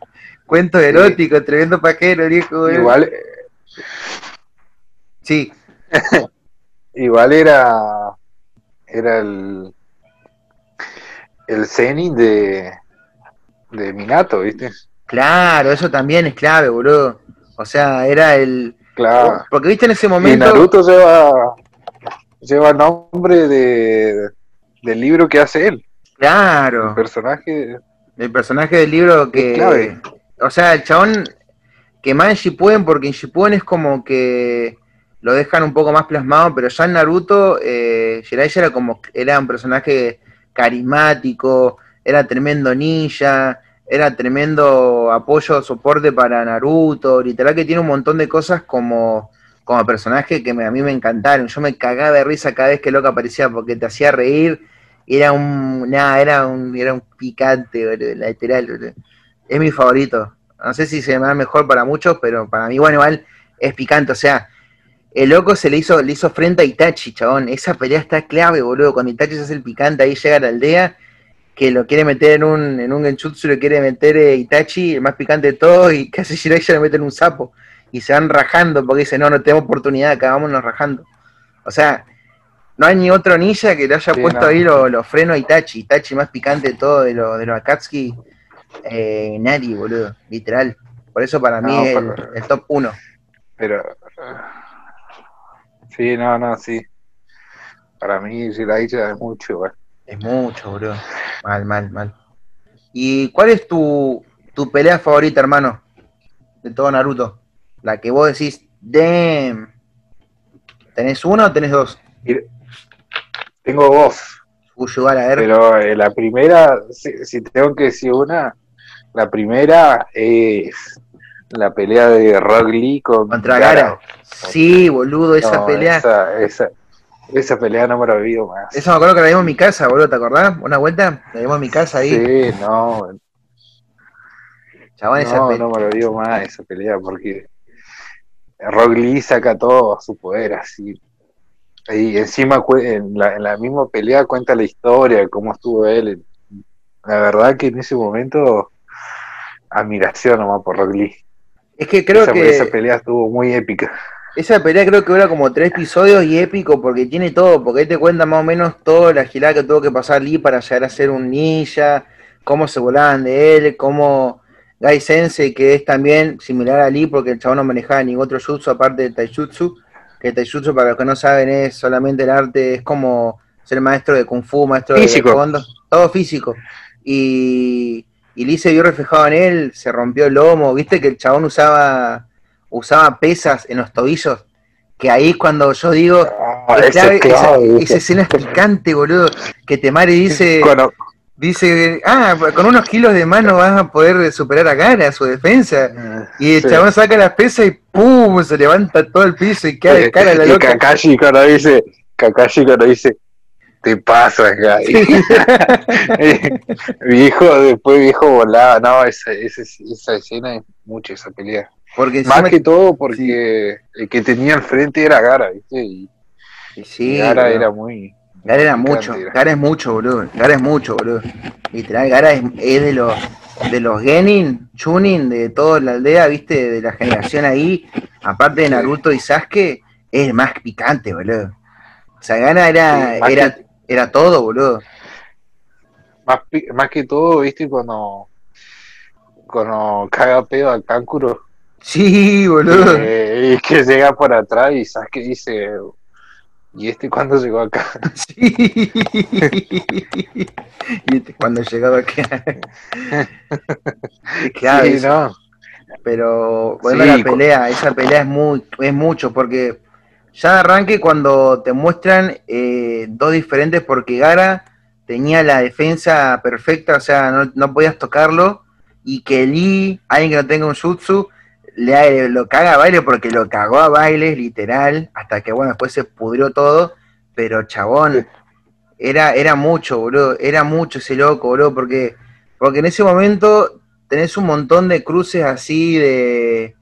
cuentos eróticos, tremendo paquero, viejo. Igual, Sí, <laughs> igual era era el el Zenin de de Minato, ¿viste? claro, eso también es clave, boludo. O sea, era el. Claro. Porque viste en ese Y momento. Naruto lleva lleva nombre de del libro que hace él, Claro. el personaje. El personaje del libro que. Es clave. O sea, el chabón que más en Shippuden, porque en Shippuden es como que lo dejan un poco más plasmado, pero ya en Naruto, eh, era como. Era un personaje carismático, era tremendo ninja, era tremendo apoyo, soporte para Naruto. Literal que tiene un montón de cosas como. Como personaje que me- a mí me encantaron. Yo me cagaba de risa cada vez que loco aparecía porque te hacía reír era un nada, era un era un picante, boludo. Es mi favorito. No sé si se da mejor para muchos, pero para mí, bueno, igual es picante. O sea, el loco se le hizo, le hizo frente a Itachi, chabón. Esa pelea está clave, boludo. Cuando Itachi se hace el picante, ahí llega a la aldea, que lo quiere meter en un, en un genjutsu, lo quiere meter eh, Itachi, el más picante de todos, y <laughs> casi Jiraiya le mete en un sapo. Y se van rajando porque dice, no, no tenemos oportunidad, acá vámonos rajando. O sea, no hay ni otro ninja que le haya Sí, puesto no. ahí los frenos a Itachi. Itachi más picante de todo de los de los Akatsuki. Eh, nadie, boludo. Literal. Por eso para mí es el, el top 1. Pero sí, no, no, sí. Para mí Jiraiya es mucho igual. Es mucho, boludo. Mal, mal, mal. ¿Y cuál es tu, tu pelea favorita, hermano? De todo Naruto. La que vos decís, damn. ¿Tenés una o tenés dos? Tengo dos, a ver. pero eh, la primera, si, si tengo que decir una, la primera es la pelea de Rock Lee con Contra Gara. Sí, boludo, esa No, pelea. Esa, Esa, esa, esa pelea no me la olvido más. me acuerdo que la vimos en mi casa, boludo, ¿te acordás? Una vuelta, la vimos en mi casa ahí. Sí, no, Chabón, esa no, pelea. no me lo olvido más esa pelea porque Rock Lee saca todo su poder así. Y encima en la, en la misma pelea cuenta la historia cómo estuvo él. La verdad que en ese momento admiración nomás por Rock Lee. Es que creo esa, que esa pelea estuvo muy épica. esa pelea creo que dura como tres episodios y épico porque tiene todo, porque ahí te cuenta más o menos toda la girada que tuvo que pasar Lee para llegar a ser un ninja, cómo se volaban de él, cómo Gai Sensei, que es también similar a Lee porque el chabón no manejaba ningún otro jutsu aparte del taijutsu, que el taijutsu para los que no saben es solamente el arte, es como ser maestro de kung fu, maestro Físico. de taekwondo, todo físico. Y, y Lee se vio reflejado en él, se rompió el lomo, viste que el chabón usaba, usaba pesas en los tobillos, que ahí cuando yo digo, Ah, es ese clave, es clave, esa, escena es picante, boludo, que Temari dice, <laughs> dice, ah, con unos kilos de más no vas a poder superar a Gara, su defensa. Y el Sí. chabón saca las pesas y ¡pum! se levanta todo el piso y cae de cara a la y loca. Kakashi cuando dice, Kakashi cuando dice, te pasas, Gai. viejo, después viejo volaba, no, esa, esa, esa escena es mucho esa pelea. Porque Más que todo porque el que tenía al frente era Gara, ¿viste? Y, sí, Gara era muy. Gara era mucho, era. Gara es mucho, boludo. Gara es mucho, boludo. Literal, Gara es, es de los de los Genin, Chunin, de toda la aldea, viste, de la generación ahí, aparte de Naruto y Sasuke, es más picante, boludo. Era, Sí, más era, que- era todo, boludo. Más, más que todo, viste, cuando, cuando caga pedo al cáncuro. Sí, boludo. eh, y que llega por atrás y sabes que dice, ¿y este cuándo llegó acá? <laughs> Sí. y este, cuando llegaba acá. claro, <laughs> Sí, no. Pero bueno, Sí, la pelea, esa pelea es muy, es mucho, porque ya de arranque cuando te muestran eh, dos diferentes, porque Gara tenía la defensa perfecta, o sea, no, no podías tocarlo, y que Lee, alguien que no tenga un jutsu, le, lo caga a baile porque lo cagó a baile, literal, hasta que bueno, después se pudrió todo, pero chabón, era, era mucho, boludo, era mucho ese loco, boludo, porque, porque en ese momento tenés un montón de cruces así de,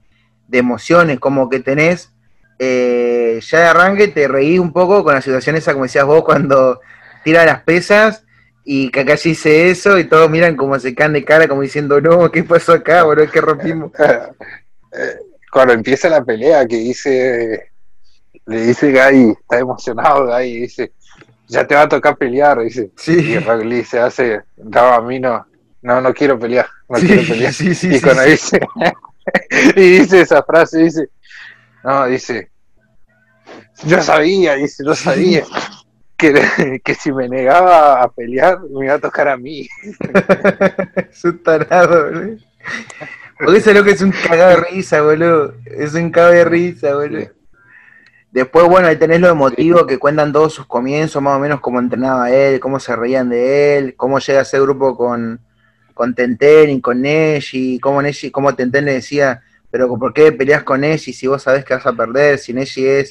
de emociones, como que tenés, eh, ya de arranque te reí un poco con la situación esa, como decías vos, cuando tira las pesas y Kakashi dice eso y todos miran como se caen de cara, como diciendo, no, ¿qué pasó acá, boludo? ¿Qué rompimos? <laughs> Eh, Cuando empieza la pelea, que dice, le dice Gai, está emocionado Gai, y dice, ya te va a tocar pelear, dice. Y Sí, Rock Lee se hace, no, a mí no, no, no quiero pelear, no sí, quiero pelear. sí, sí, y cuando dice, <laughs> y dice esa frase, dice, no, dice, yo sabía, dice, yo sabía <laughs> que, <laughs> que si me negaba a pelear, me iba a tocar a mí. <laughs> es un tarado, boludo. Porque ese loco es un cagado de risa, boludo. Es un cagado de risa, boludo. Después, bueno, ahí tenés lo emotivo que cuentan todos sus comienzos, más o menos cómo entrenaba él, cómo se reían de él, cómo llega a ser grupo con, con Tenten y con Neji, cómo Neji, cómo Tenten le decía, pero ¿por qué peleas con Neji si vos sabés que vas a perder? Si Neji es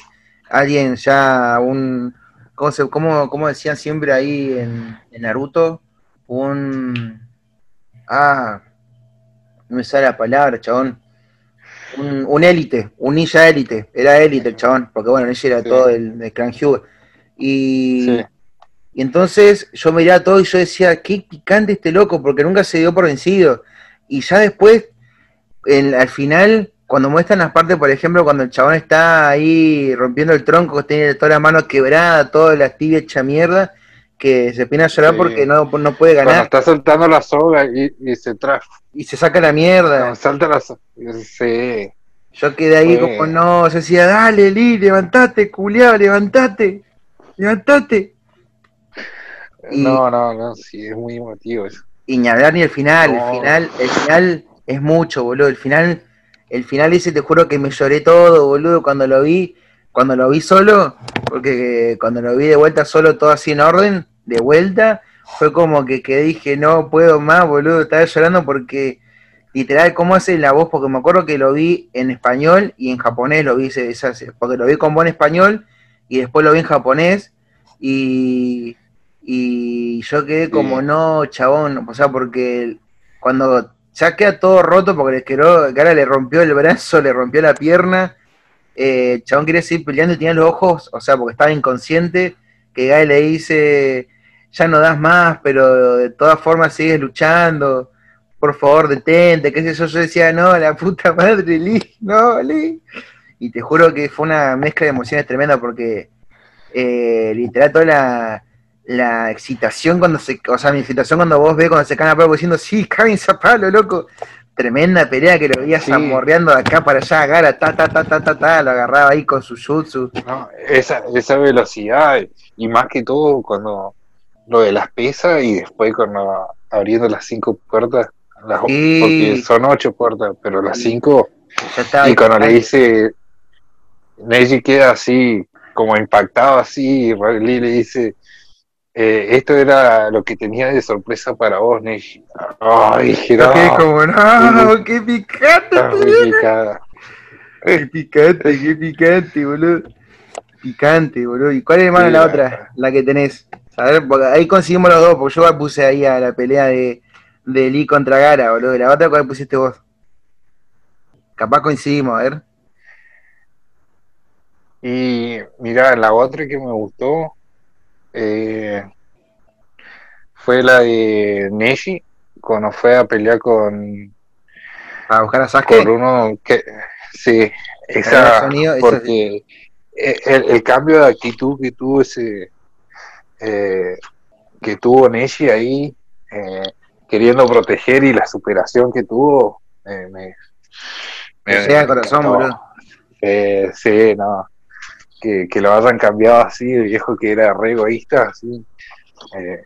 alguien ya, un, ¿cómo, se, cómo, cómo decían siempre ahí en, en Naruto? Un, ah, no me sale la palabra, chabón un, un élite, un ninja élite, era élite el chabón, porque bueno, ella era Sí. todo el, del clan Hugh. Y, Sí. y entonces yo miraba todo y yo decía, qué picante este loco, porque nunca se dio por vencido. Y ya después, en- al final, cuando muestran las partes, por ejemplo, cuando el chabón está ahí rompiendo el tronco, que tiene todas las manos quebradas, toda la tibia hecha mierda, que se pina a llorar Sí. porque no, no puede Cuando ganar está soltando la soga y, y se trae, y se saca la mierda. cuando salta la soga, sí. Yo quedé ahí como, no, yo decía, dale, Lee, levantate, culiao, levantate, levantate. Y- No, no, no, sí, es muy emotivo eso. Y ni hablar ni el final, No. el final, el final es mucho, boludo. El final, el final ese te juro que me lloré todo, boludo, cuando lo vi, cuando lo vi solo, porque cuando lo vi de vuelta solo, todo así en orden, de vuelta, fue como que, que dije, no puedo más, boludo, estaba llorando porque literal, ¿cómo hace la voz? Porque me acuerdo que lo vi en español y en japonés lo vi, porque lo vi con voz en español y después lo vi en japonés y, y yo quedé como, Sí. no, chabón, o sea, porque cuando ya queda todo roto porque le quedó, Gara le rompió el brazo, le rompió la pierna, eh, el chabón quería seguir peleando y tenía los ojos, o sea, porque estaba inconsciente, que Guy le dice, ya no das más, pero de todas formas sigues luchando, por favor detente, qué sé yo, yo decía, no, la puta madre, Lee, no, Lee. Y te juro que fue una mezcla de emociones tremenda porque eh, literal toda la, la excitación cuando se, o sea, mi excitación cuando vos ves cuando se caen a palo diciendo, sí, cáguense a palo, loco. Tremenda pelea que lo veías Sí. zamorreando de acá para allá, Gara, ta, ta, ta, ta, ta, ta, lo agarraba ahí con su jutsu. No, esa, esa velocidad y más que todo cuando lo de las pesas y después cuando abriendo las cinco puertas, las, Sí. porque son ocho puertas, pero las cinco, y cuando le dice, Neji queda así, como impactado así, y Lee le dice, eh, esto era lo que tenía de sorpresa para vos, Neji. Ay, no, quedé como, no, qué picante, picada. qué picante, qué picante, boludo. Picante, boludo. ¿Y cuál es, hermano, Sí, la otra? La que tenés. A ver, porque ahí conseguimos los dos, porque yo puse ahí a la pelea de, de Lee contra Gara, boludo. ¿Y la otra cuál pusiste vos? Capaz coincidimos, a ver. Y mira, la otra que me gustó eh, fue la de Neji, cuando fue a pelear con, Para buscar a Sasuke. con uno que, sí, esa, sonido, porque eh, el, el cambio de actitud que tuvo ese eh, que tuvo Neshi ahí eh, queriendo proteger y la superación que tuvo eh, me, Me al corazón, boludo. Sí, no. Que, que lo hayan cambiado así, el viejo que era re egoísta, así. eh,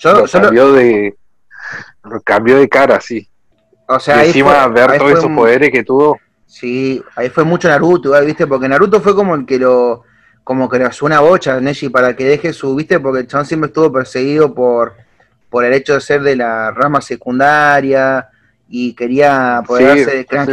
Yo, lo yo lo- cambió de lo cambió de cara, sí. o sea, y ahí encima fue- ver todos esos un- poderes que tuvo. Sí, ahí fue mucho Naruto, ¿viste? Porque Naruto fue como el que lo, como que le ayudó una bocha a Neji para que deje su, ¿viste? Porque el chabón siempre estuvo perseguido por, por el hecho de ser de la rama secundaria y quería apoderarse Sí, de Clan.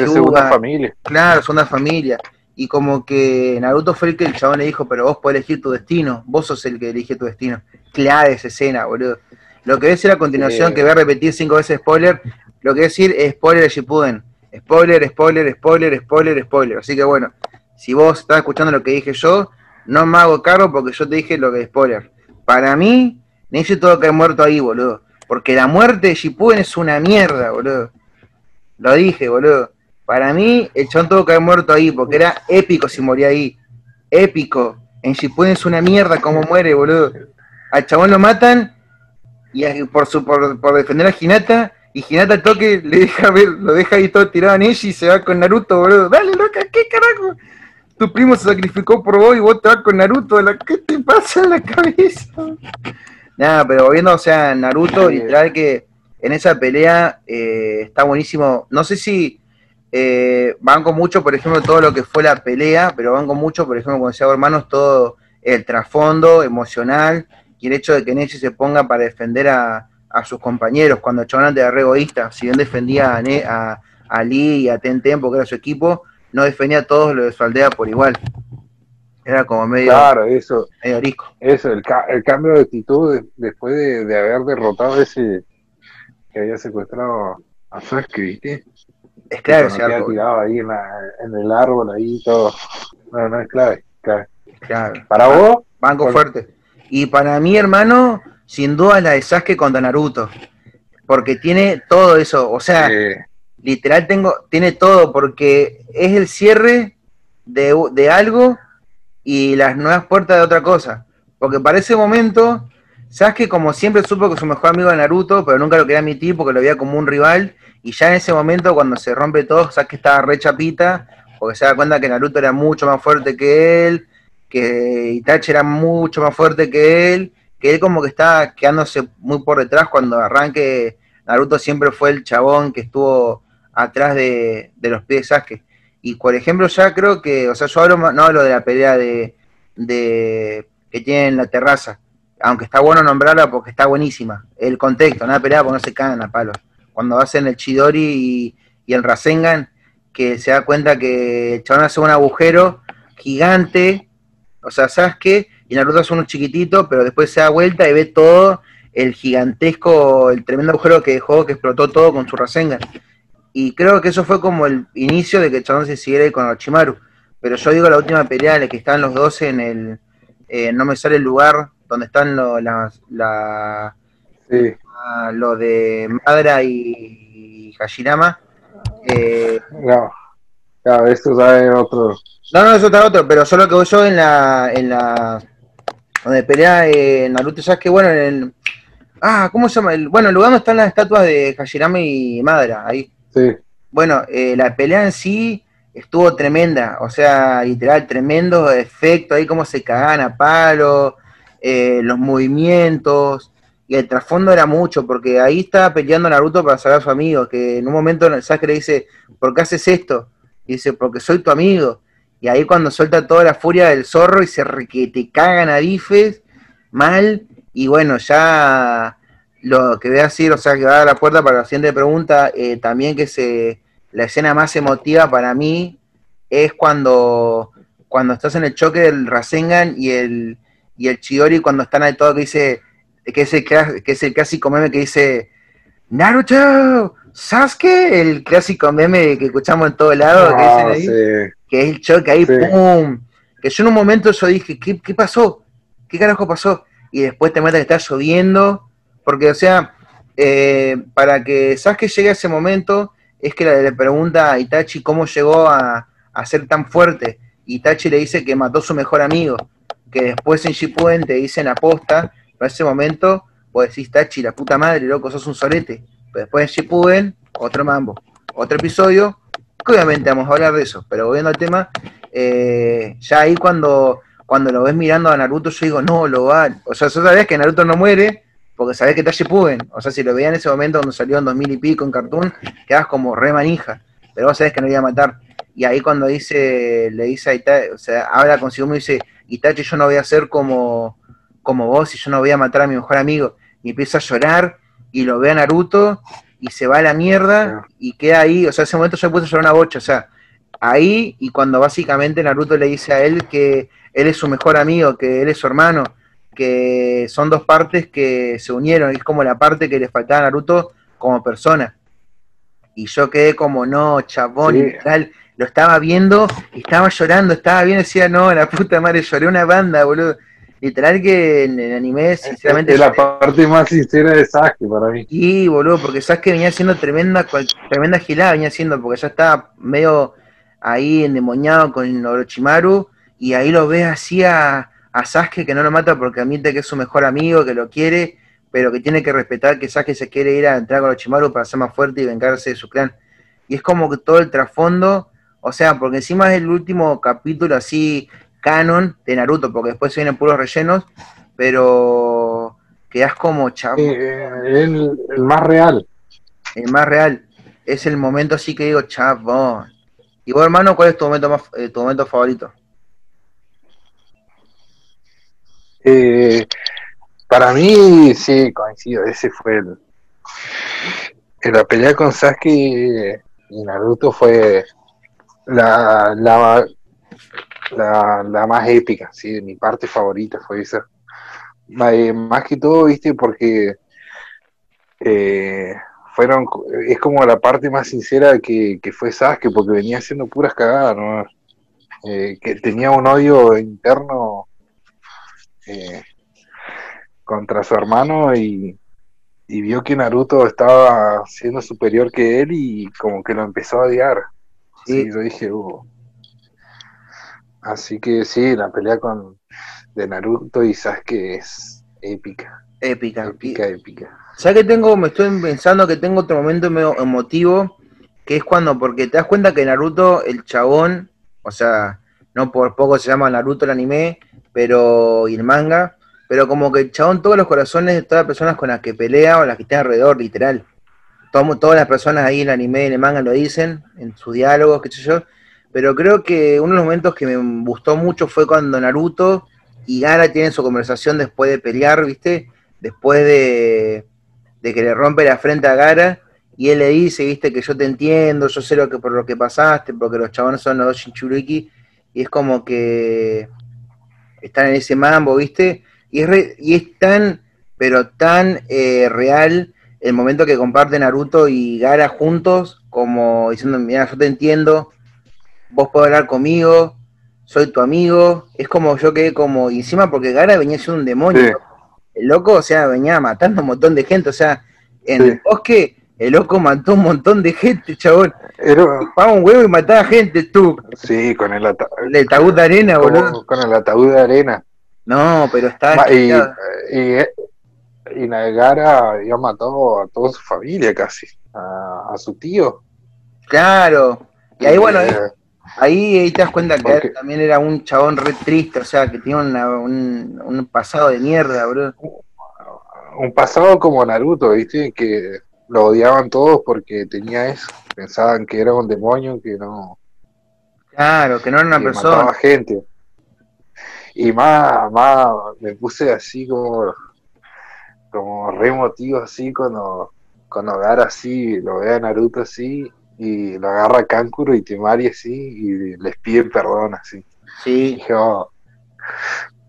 Claro, son una familia. Y como que Naruto fue el que el chabón le dijo, pero vos podés elegir tu destino, vos sos el que elige tu destino. Clave esa escena, boludo. Lo que voy a decir a continuación, Sí. que voy a repetir cinco veces spoiler, lo que voy a decir es spoiler de Shippuden. Spoiler, spoiler, spoiler, spoiler, spoiler. Así que bueno, si vos estás escuchando lo que dije yo, no me hago cargo porque yo te dije lo que es spoiler. Para mí, Neji tuvo que haber muerto ahí, boludo. Porque la muerte de Shippuden es una mierda, boludo. Lo dije, boludo. Para mí, el chabón tuvo que haber muerto ahí, porque era épico si moría ahí. Épico. En Shippuden es una mierda como muere, boludo. Al chabón lo matan y por, su, por, por defender a Hinata, y Hinata al toque le deja ver, lo deja ahí todo tirado a Neji y se va con Naruto, boludo. Dale, loca, ¿qué carajo? Tu primo se sacrificó por vos y vos te vas con Naruto. la- ¿Qué te pasa en la cabeza? Nada, pero volviendo, o sea, Naruto, literal que en esa pelea eh, está buenísimo. No sé si eh, banco mucho, por ejemplo, todo lo que fue la pelea, pero banco mucho, por ejemplo, cuando decía hermanos, todo el trasfondo emocional y el hecho de que Nechi se ponga para defender a, a sus compañeros cuando antes era re egoísta, si bien defendía a, Ne- a, a Lee y a Tenten porque era su equipo, no defendía a todos los de su aldea por igual. Era como medio, Claro, eso, medio arisco. eso, el, ca- el cambio de actitud de- después de, de haber derrotado a ese que había secuestrado a Sasuke, ¿viste? Es clave ese arco. tirado ahí en, la- en el árbol, ahí todo. No, no es clave, clave. Claro. Para vos, Banco fuerte. Y para mi hermano, sin duda la de Sasuke contra Naruto. Porque tiene todo eso. O sea, literal tengo, tiene todo, porque es el cierre de, de algo y las nuevas puertas de otra cosa. Porque para ese momento, Sasuke como siempre supo que su mejor amigo era Naruto, pero nunca lo quería admitir porque lo veía como un rival. Y ya en ese momento, cuando se rompe todo, Sasuke estaba re chapita, porque se da cuenta que Naruto era mucho más fuerte que él, que Itachi era mucho más fuerte que él, que él como que estaba quedándose muy por detrás cuando arranque Naruto siempre fue el chabón que estuvo atrás de, de los pies de Sasuke. Y por ejemplo, ya creo que, o sea, yo hablo, no hablo de la pelea de, de que tiene en la terraza, aunque está bueno nombrarla porque está buenísima. El contexto, nada pelea porque no se cagan a palos. Cuando hacen el Chidori y, el Rasengan, que se da cuenta que el chabón hace un agujero gigante, o sea, Sasuke, y Naruto hace uno chiquitito, pero después se da vuelta y ve todo el gigantesco, el tremendo agujero que dejó, que explotó todo con su Rasengan. Y creo que eso fue como el inicio de que el chabón se siguiera con Orochimaru. Pero yo digo la última pelea en la que están los dos en el. eh, no me sale el lugar donde están lo, las- la, sí, la- lo de Madara y, Hashirama. Eh, no. Claro, esto sabe otro. no, no, eso está otro, pero solo que yo en la. En la donde pelea eh, Naruto Sasuke, bueno, en el. Ah, ¿cómo se llama? El, bueno, el lugar donde están las estatuas de Hashirama y Madara, ahí. Sí, Bueno, eh, la pelea en sí estuvo tremenda, o sea, literal, tremendo efecto, ahí como se cagaban a palo, eh, los movimientos, y el trasfondo era mucho, porque ahí estaba peleando Naruto para salvar a su amigo, que en un momento Sasuke le dice, ¿por qué haces esto? Y dice, porque soy tu amigo. Y ahí cuando suelta toda la furia del zorro y se que te cagan a bifes, mal, y bueno, ya lo que voy a decir, o sea, que va a la puerta para la siguiente pregunta, eh, también que se la escena más emotiva para mí es cuando, cuando estás en el choque del Rasengan y el, y el Chidori cuando están ahí todo que dice, que es el, que es el clásico meme que dice, Naruto, Sasuke, el clásico meme que escuchamos en todos lados, que dicen No, ahí sí. que es el choque ahí, Sí. ¡pum! Que yo en un momento yo dije, ¿qué, qué pasó? ¿Qué carajo pasó? Y después te metes que está lloviendo, porque, o sea, eh, para que Sasuke llegue a ese momento, es que le, le pregunta a Itachi cómo llegó a, a ser tan fuerte. Itachi le dice que mató a su mejor amigo, que después en Shippuden te dicen aposta, pero en ese momento vos decís, Itachi, la puta madre, loco, sos un solete. Pero después en Shippuden, otro mambo, otro episodio, que obviamente vamos a hablar de eso, pero volviendo al tema, eh, ya ahí cuando, cuando lo ves mirando a Naruto, yo digo, no, lo va, o sea, tú sabés que Naruto no muere, porque sabés que está Shippuden, o sea, si lo veía en ese momento cuando salió en 2000 y pico en Cartoon, quedas como re manija, pero vos sabés que no iba a matar. Y ahí cuando dice, le dice a Itachi, o sea, habla consigo mismo y dice, Itachi, yo no voy a ser como, como vos y yo no voy a matar a mi mejor amigo. Y empieza a llorar y lo ve a Naruto y se va a la mierda y queda ahí, o sea, ese momento yo me puse a llorar una bocha, o sea, ahí y cuando básicamente Naruto le dice a él que él es su mejor amigo, que él es su hermano, que son dos partes que se unieron, es como la parte que le faltaba a Naruto como persona. Y yo quedé como, no, chabón, Sí. literal, lo estaba viendo, y estaba llorando, estaba bien, decía, no, la puta madre, lloré una banda, boludo. Literal que en el anime, sinceramente, es la lloré. parte más sincera de Sasuke para mí. Sí, boludo, porque sabes que venía haciendo tremenda, cual- tremenda gilada, venía haciendo, porque ya estaba medio ahí endemoniado con Orochimaru, y ahí lo ves así a, a Sasuke que no lo mata porque admite que es su mejor amigo, que lo quiere, pero que tiene que respetar que Sasuke se quiere ir a entrar con Orochimaru para ser más fuerte y vengarse de su clan. Y es como que todo el trasfondo, o sea, porque encima es el último capítulo así canon de Naruto, porque después se vienen puros rellenos, pero quedas como chavo Eh, el, el más real. el más real. Es el momento así que digo, chabón. Y vos, hermano, ¿cuál es tu momento más, eh, tu momento favorito? Eh, para mí, sí, coincido. Ese fue el. la pelea con Sasuke y Naruto fue la, la, la, la más épica, sí, mi parte favorita fue esa. Ma- eh, Más que todo, viste, porque eh, fueron, es como la parte más sincera que, que fue Sasuke, porque venía haciendo puras cagadas, ¿no? Eh, que tenía un odio interno contra su hermano y, y vio que Naruto estaba siendo superior que él y como que lo empezó a odiar. Sí, Sí. yo dije, "Uh". Así que sí, la pelea con de Naruto y Sasuke es épica, Épica. épica, épica. ¿Sabes que tengo? Me estoy pensando que tengo otro momento medio emotivo, que es cuando, porque te das cuenta que Naruto, el chabón, o sea, no por poco se llama Naruto el anime, pero, y el manga, pero como que el chabón todos los corazones de todas las personas con las que pelea o las que están alrededor, literal. Tomo- todas las personas ahí en el anime, en el manga lo dicen, en sus diálogos, qué sé yo, pero creo que uno de los momentos que me gustó mucho fue cuando Naruto y Gara tienen su conversación después de pelear, ¿viste? Después de, de que le rompe la frente a Gara y él le dice, viste, que yo te entiendo, yo sé lo que por lo que pasaste, porque los chabones son los dos Shinchuriki, y es como que están en ese mambo, viste, y es, re- y es tan, pero tan eh, real el momento que comparten Naruto y Gara juntos, como diciendo, mira, yo te entiendo, vos podés hablar conmigo, soy tu amigo, es como yo quedé como, y encima porque Gara venía siendo un demonio, Sí. el loco, o sea, venía matando un montón de gente, o sea, en Sí. el bosque, el loco mató un montón de gente, chabón. Era, Pagaba un huevo y mataba gente, tú. sí, con el, ata- El tabú de arena, boludo. con el ataúd de arena. No, pero y, chequeado. y, y Nagara había matado a toda su familia casi, a, a su tío. Claro. Y ahí, bueno, ahí, Eh, ahí, ahí te das cuenta que Porque- él también era un chabón re triste, o sea, que tenía una- un, un pasado de mierda, boludo. un pasado como Naruto, ¿viste? Que lo odiaban todos porque tenía eso. Pensaban que era un demonio que no Claro, que no era una que persona. mataba gente. Y más, más me puse así como como re emotivo así cuando cuando Gara así lo ve a Naruto así y lo agarra Kankuro y Temari así y les pide perdón así. Y Sí. dije, oh,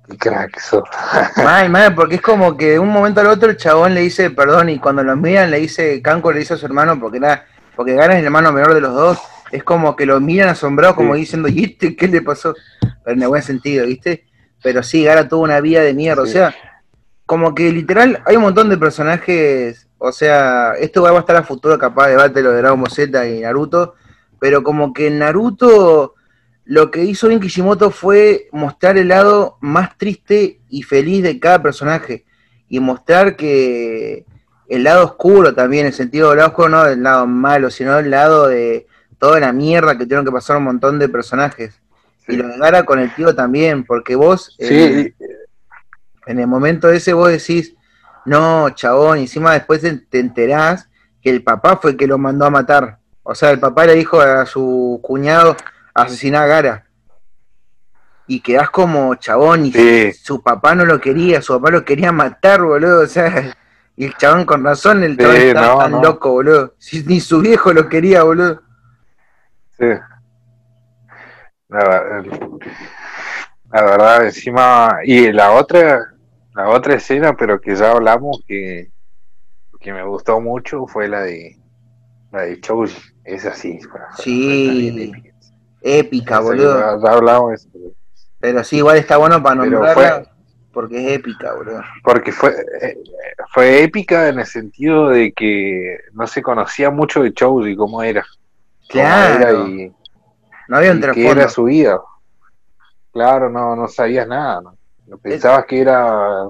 qué crack sos. <laughs> Mal, mal, porque es como que de un momento al otro el chabón le dice perdón y cuando los miran le dice, Canco le dice a su hermano porque era, porque Gara es el hermano menor de los dos, es como que lo miran asombrado como Sí. diciendo, ¿y este qué le pasó? Pero en el buen sentido, ¿viste? Pero sí, Gara tuvo una vida de mierda, o Sí. sea, como que literal hay un montón de personajes, o sea, esto va a estar a futuro capaz debate lo de Dragon Ball Z y Naruto, pero como que Naruto lo que hizo bien Kishimoto fue mostrar el lado más triste y feliz de cada personaje y mostrar que el lado oscuro también, el sentido del lado oscuro no del lado malo, sino el lado de toda la mierda que tuvieron que pasar un montón de personajes. Y lo de Gara con el tío también, porque vos Sí, eh, en el momento ese vos decís, no, chabón, y encima después te, te enterás que el papá fue el que lo mandó a matar. O sea, el papá le dijo a su cuñado asesinar a Gara. Y quedás como chabón, y Sí. su papá no lo quería, su papá lo quería matar, boludo. O sea, y el chabón con razón, el Sí, chabón estaba no, tan no. loco, boludo. Si ni su viejo lo quería, boludo. Sí. La, la verdad, encima. Y la otra, la otra escena, pero que ya hablamos, que, que me gustó mucho, fue la de la de Choji. Es así. Sí. épica. Boludo. Ya, ya hablamos de eso, Pero sí, igual está bueno para nombrarla, fue- porque es épica, boludo. Porque fue, eh, fue épica en el sentido de que no se conocía mucho de Choji, cómo era. cómo era Claro, y, no había un qué trasfondo. era su vida. Claro, no, no sabías nada. ¿no? No Pensabas que era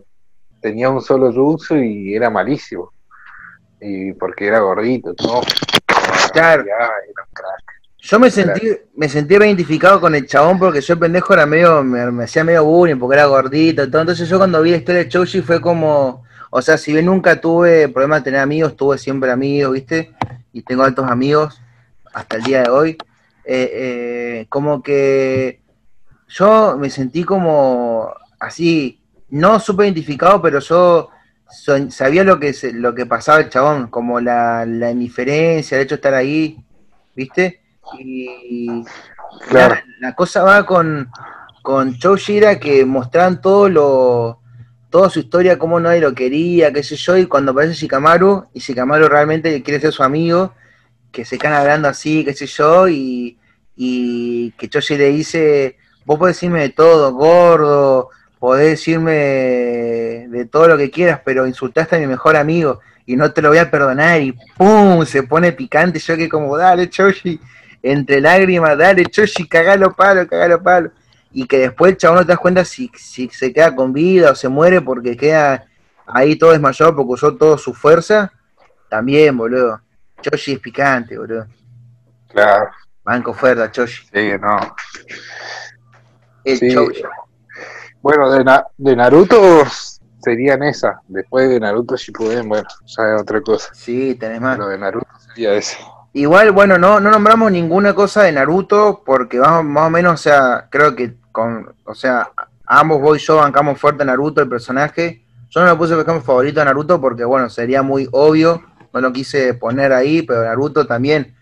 tenía un solo jutsu y era malísimo. Y porque era gordito, todo. Claro. Ya, era un crack. Yo me sentí, me sentí reidentificado con el chabón porque yo el pendejo era medio, me, me hacía medio bullying porque era gordito todo. Entonces yo cuando vi la historia de Choji fue como, o sea, si bien nunca tuve problema de tener amigos, tuve siempre amigos, ¿viste? Y tengo altos amigos hasta el día de hoy. eh, eh, como que yo me sentí como así, no súper identificado, pero yo sabía lo que, se- lo que pasaba el chabón, como la, la indiferencia, el hecho de estar ahí, ¿viste? Y Claro. la, la cosa va con, con era que mostraban todo lo, toda su historia, cómo nadie lo quería, qué sé yo, y cuando aparece Shikamaru, y Shikamaru realmente quiere ser su amigo, que se quedan hablando así, qué sé yo, y, y que Choji le dice, vos podés decirme de todo, gordo, podés decirme de todo lo que quieras, pero insultaste a mi mejor amigo y no te lo voy a perdonar y ¡pum! se pone picante, yo que como, dale Choshi, entre lágrimas, dale Choshi, cagalo palo, cagalo palo. Y que después el chabón no te das cuenta si, si se queda con vida o se muere porque queda ahí todo desmayado porque usó toda su fuerza. También, boludo. Choshi es picante, boludo. Claro, Banco fuerte, Choshi. sí, no. El Sí. Choshi. Bueno, de, Na- de Naruto serían esas. Después de Naruto Shippuden, bueno, ya es otra cosa. Sí, tenés más. Lo de Naruto sería eso. Igual, bueno, no, no nombramos ninguna cosa de Naruto porque vamos, más o menos, o sea, creo que con, o sea, ambos vos y yo bancamos fuerte a Naruto, el personaje. Yo no lo puse como favorito a Naruto porque, bueno, sería muy obvio, no lo quise poner ahí, pero Naruto también,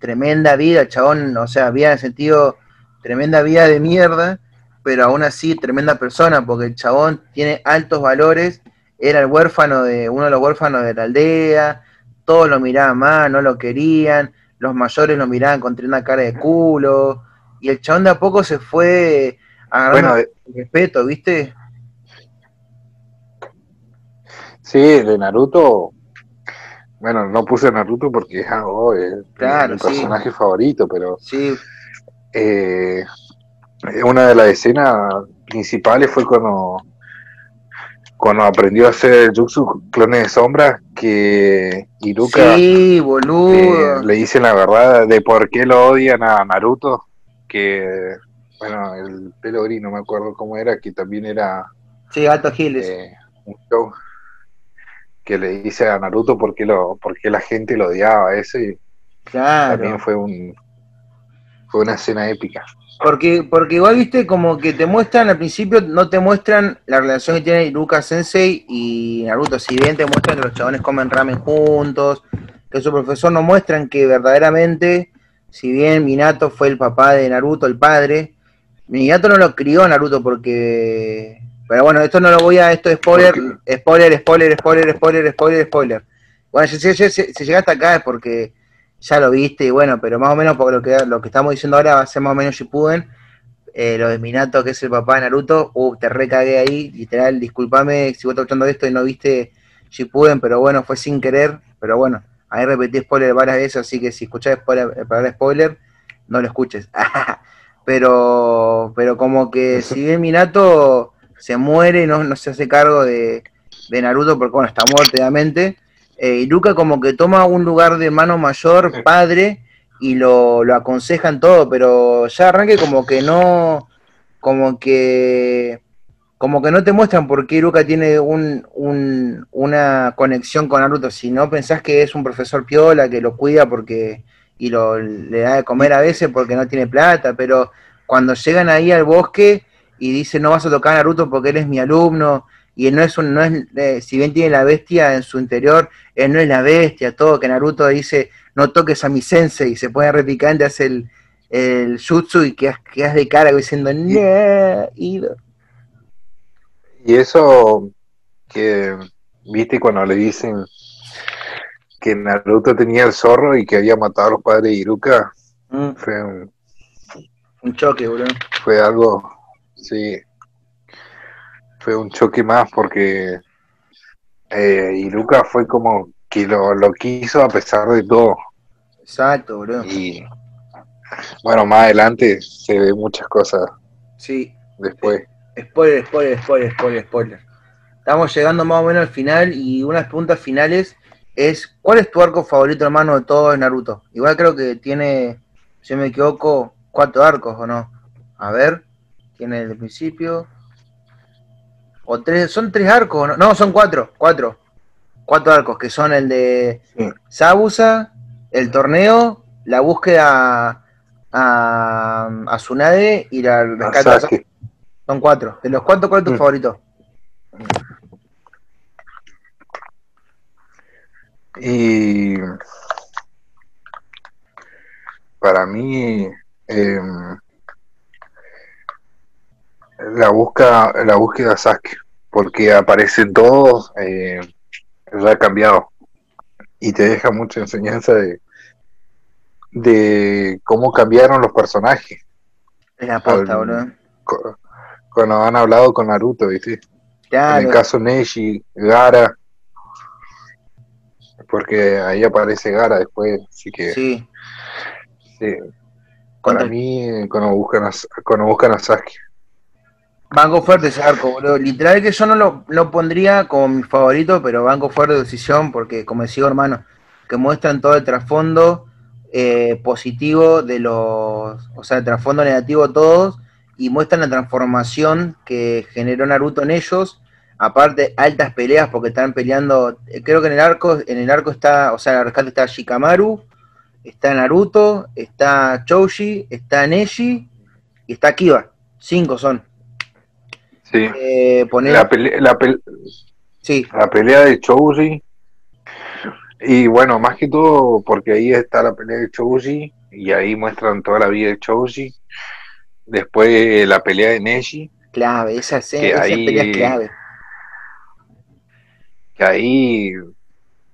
tremenda vida, chabón, o sea, vida en el sentido, tremenda vida de mierda, pero aún así tremenda persona porque el chabón tiene altos valores, era el huérfano de, uno de los huérfanos de la aldea, todos lo miraban mal, no lo querían, los mayores lo miraban con una cara de culo, y el chabón de a poco se fue agarrando Bueno, respeto, ¿viste? sí, de Naruto. Bueno, no puse Naruto porque es algo, es Claro, mi sí. personaje favorito, pero Sí, eh, una de las escenas principales fue cuando cuando aprendió a hacer el Jutsu clones de sombra que Iruka sí, eh, boludo. le dice la verdad de por qué lo odian a Naruto que bueno el pelo gris no me acuerdo cómo era que también era Sí, Gato Giles. eh, un show que le dice a Naruto por qué lo por qué la gente lo odiaba eso y claro. también fue un fue una escena épica Porque, porque igual, viste, como que te muestran, al principio no te muestran la relación que tiene Iruka Sensei y Naruto. Si bien te muestran que los chabones comen ramen juntos, que su profesor no muestran que verdaderamente, si bien Minato fue el papá de Naruto, el padre, Minato no lo crió Naruto porque... Pero bueno, esto no lo voy a... Esto es spoiler, spoiler, spoiler, spoiler, spoiler, spoiler, spoiler. Bueno, si, si- si- si llegaste acá es porque ya lo viste y bueno, pero más o menos porque lo que, lo que estamos diciendo ahora va a ser más o menos Shippuden. Eh, lo de Minato, que es el papá de Naruto, uh, te recagué ahí, literal, discúlpame si vos estás escuchando esto y no viste Shippuden, pero bueno, fue sin querer, pero bueno, ahí repetí spoiler varias veces, así que si escuchás spoiler, eh, palabra spoiler, no lo escuches. <laughs> pero, pero como que si bien Minato se muere, no, no se hace cargo de, de Naruto, porque bueno, está muerto obviamente, eh, Iruka como que toma un lugar de mano mayor, padre, y lo, lo aconseja en todo, pero ya arranque como que no, como que como que no te muestran por qué Iruka tiene un, un- una conexión con Naruto, si no pensás que es un profesor piola que lo cuida porque y lo, le da de comer a veces porque no tiene plata, pero cuando llegan ahí al bosque y dice no vas a tocar a Naruto porque él es mi alumno y él no es un, no es, eh, si bien tiene la bestia en su interior, él no es la bestia, todo que Naruto dice no toques a mi sensei y se pone repicante, hace el, el jutsu y quedas, quedas de cara diciendo no, Ido". Y eso que, viste, cuando le dicen que Naruto tenía el zorro y que había matado a los padres de Iruka, Mm, fue, un- un choque, boludo. fue algo, sí, fue un choque más porque eh, Iruka fue como que lo, lo quiso a pesar de todo. Exacto, boludo. Y bueno, más adelante se ve muchas cosas Sí, después. spoiler, spoiler, spoiler, spoiler, spoiler. Estamos llegando más o menos al final y unas preguntas finales es, ¿cuál es tu arco favorito, hermano, de todo de Naruto? Igual creo que tiene, si me equivoco, cuatro arcos, ¿o no? A ver, tiene el principio. O tres, son tres arcos, ¿o ¿no? No, son cuatro, cuatro. Cuatro arcos, que son el de Sí. Sabusa, el torneo, la búsqueda a, a Tsunade y la rescate a Sasuke. son cuatro. De los cuatro, ¿cuál es tu Mm. favorito? Y para mí em, la busca la búsqueda de Sasuke porque aparecen todos eh, ya ha cambiado y te deja mucha enseñanza de de cómo cambiaron los personajes Es la posta, boludo. cu- cuando han hablado con Naruto, ¿viste? En Claro, el caso Neji, Gara, porque ahí aparece Gara después, así que sí. sí, para mí eh, cuando buscan a, cuando buscan a Sasuke. Banco fuerte ese arco, boludo. Literal que yo no lo, pondría como mi favorito, pero banco fuerte de decisión, porque como decía hermano, que muestran todo el trasfondo eh, positivo de los, o sea, el trasfondo negativo todos, y muestran la transformación que generó Naruto en ellos. Aparte, altas peleas, porque están peleando, eh, creo que en el arco, en el arco está, o sea, en el rescate está Shikamaru, está Naruto, está Choji, está Neji y está Kiba. Cinco son. Sí. Eh, poner, La, pele- la, sí, la pelea de Choji y bueno, más que todo porque ahí está la pelea de Choji y ahí muestran toda la vida de Choji. Después eh, la pelea de Neji, clave, esa, Que esa ahí- pelea es clave. que ahí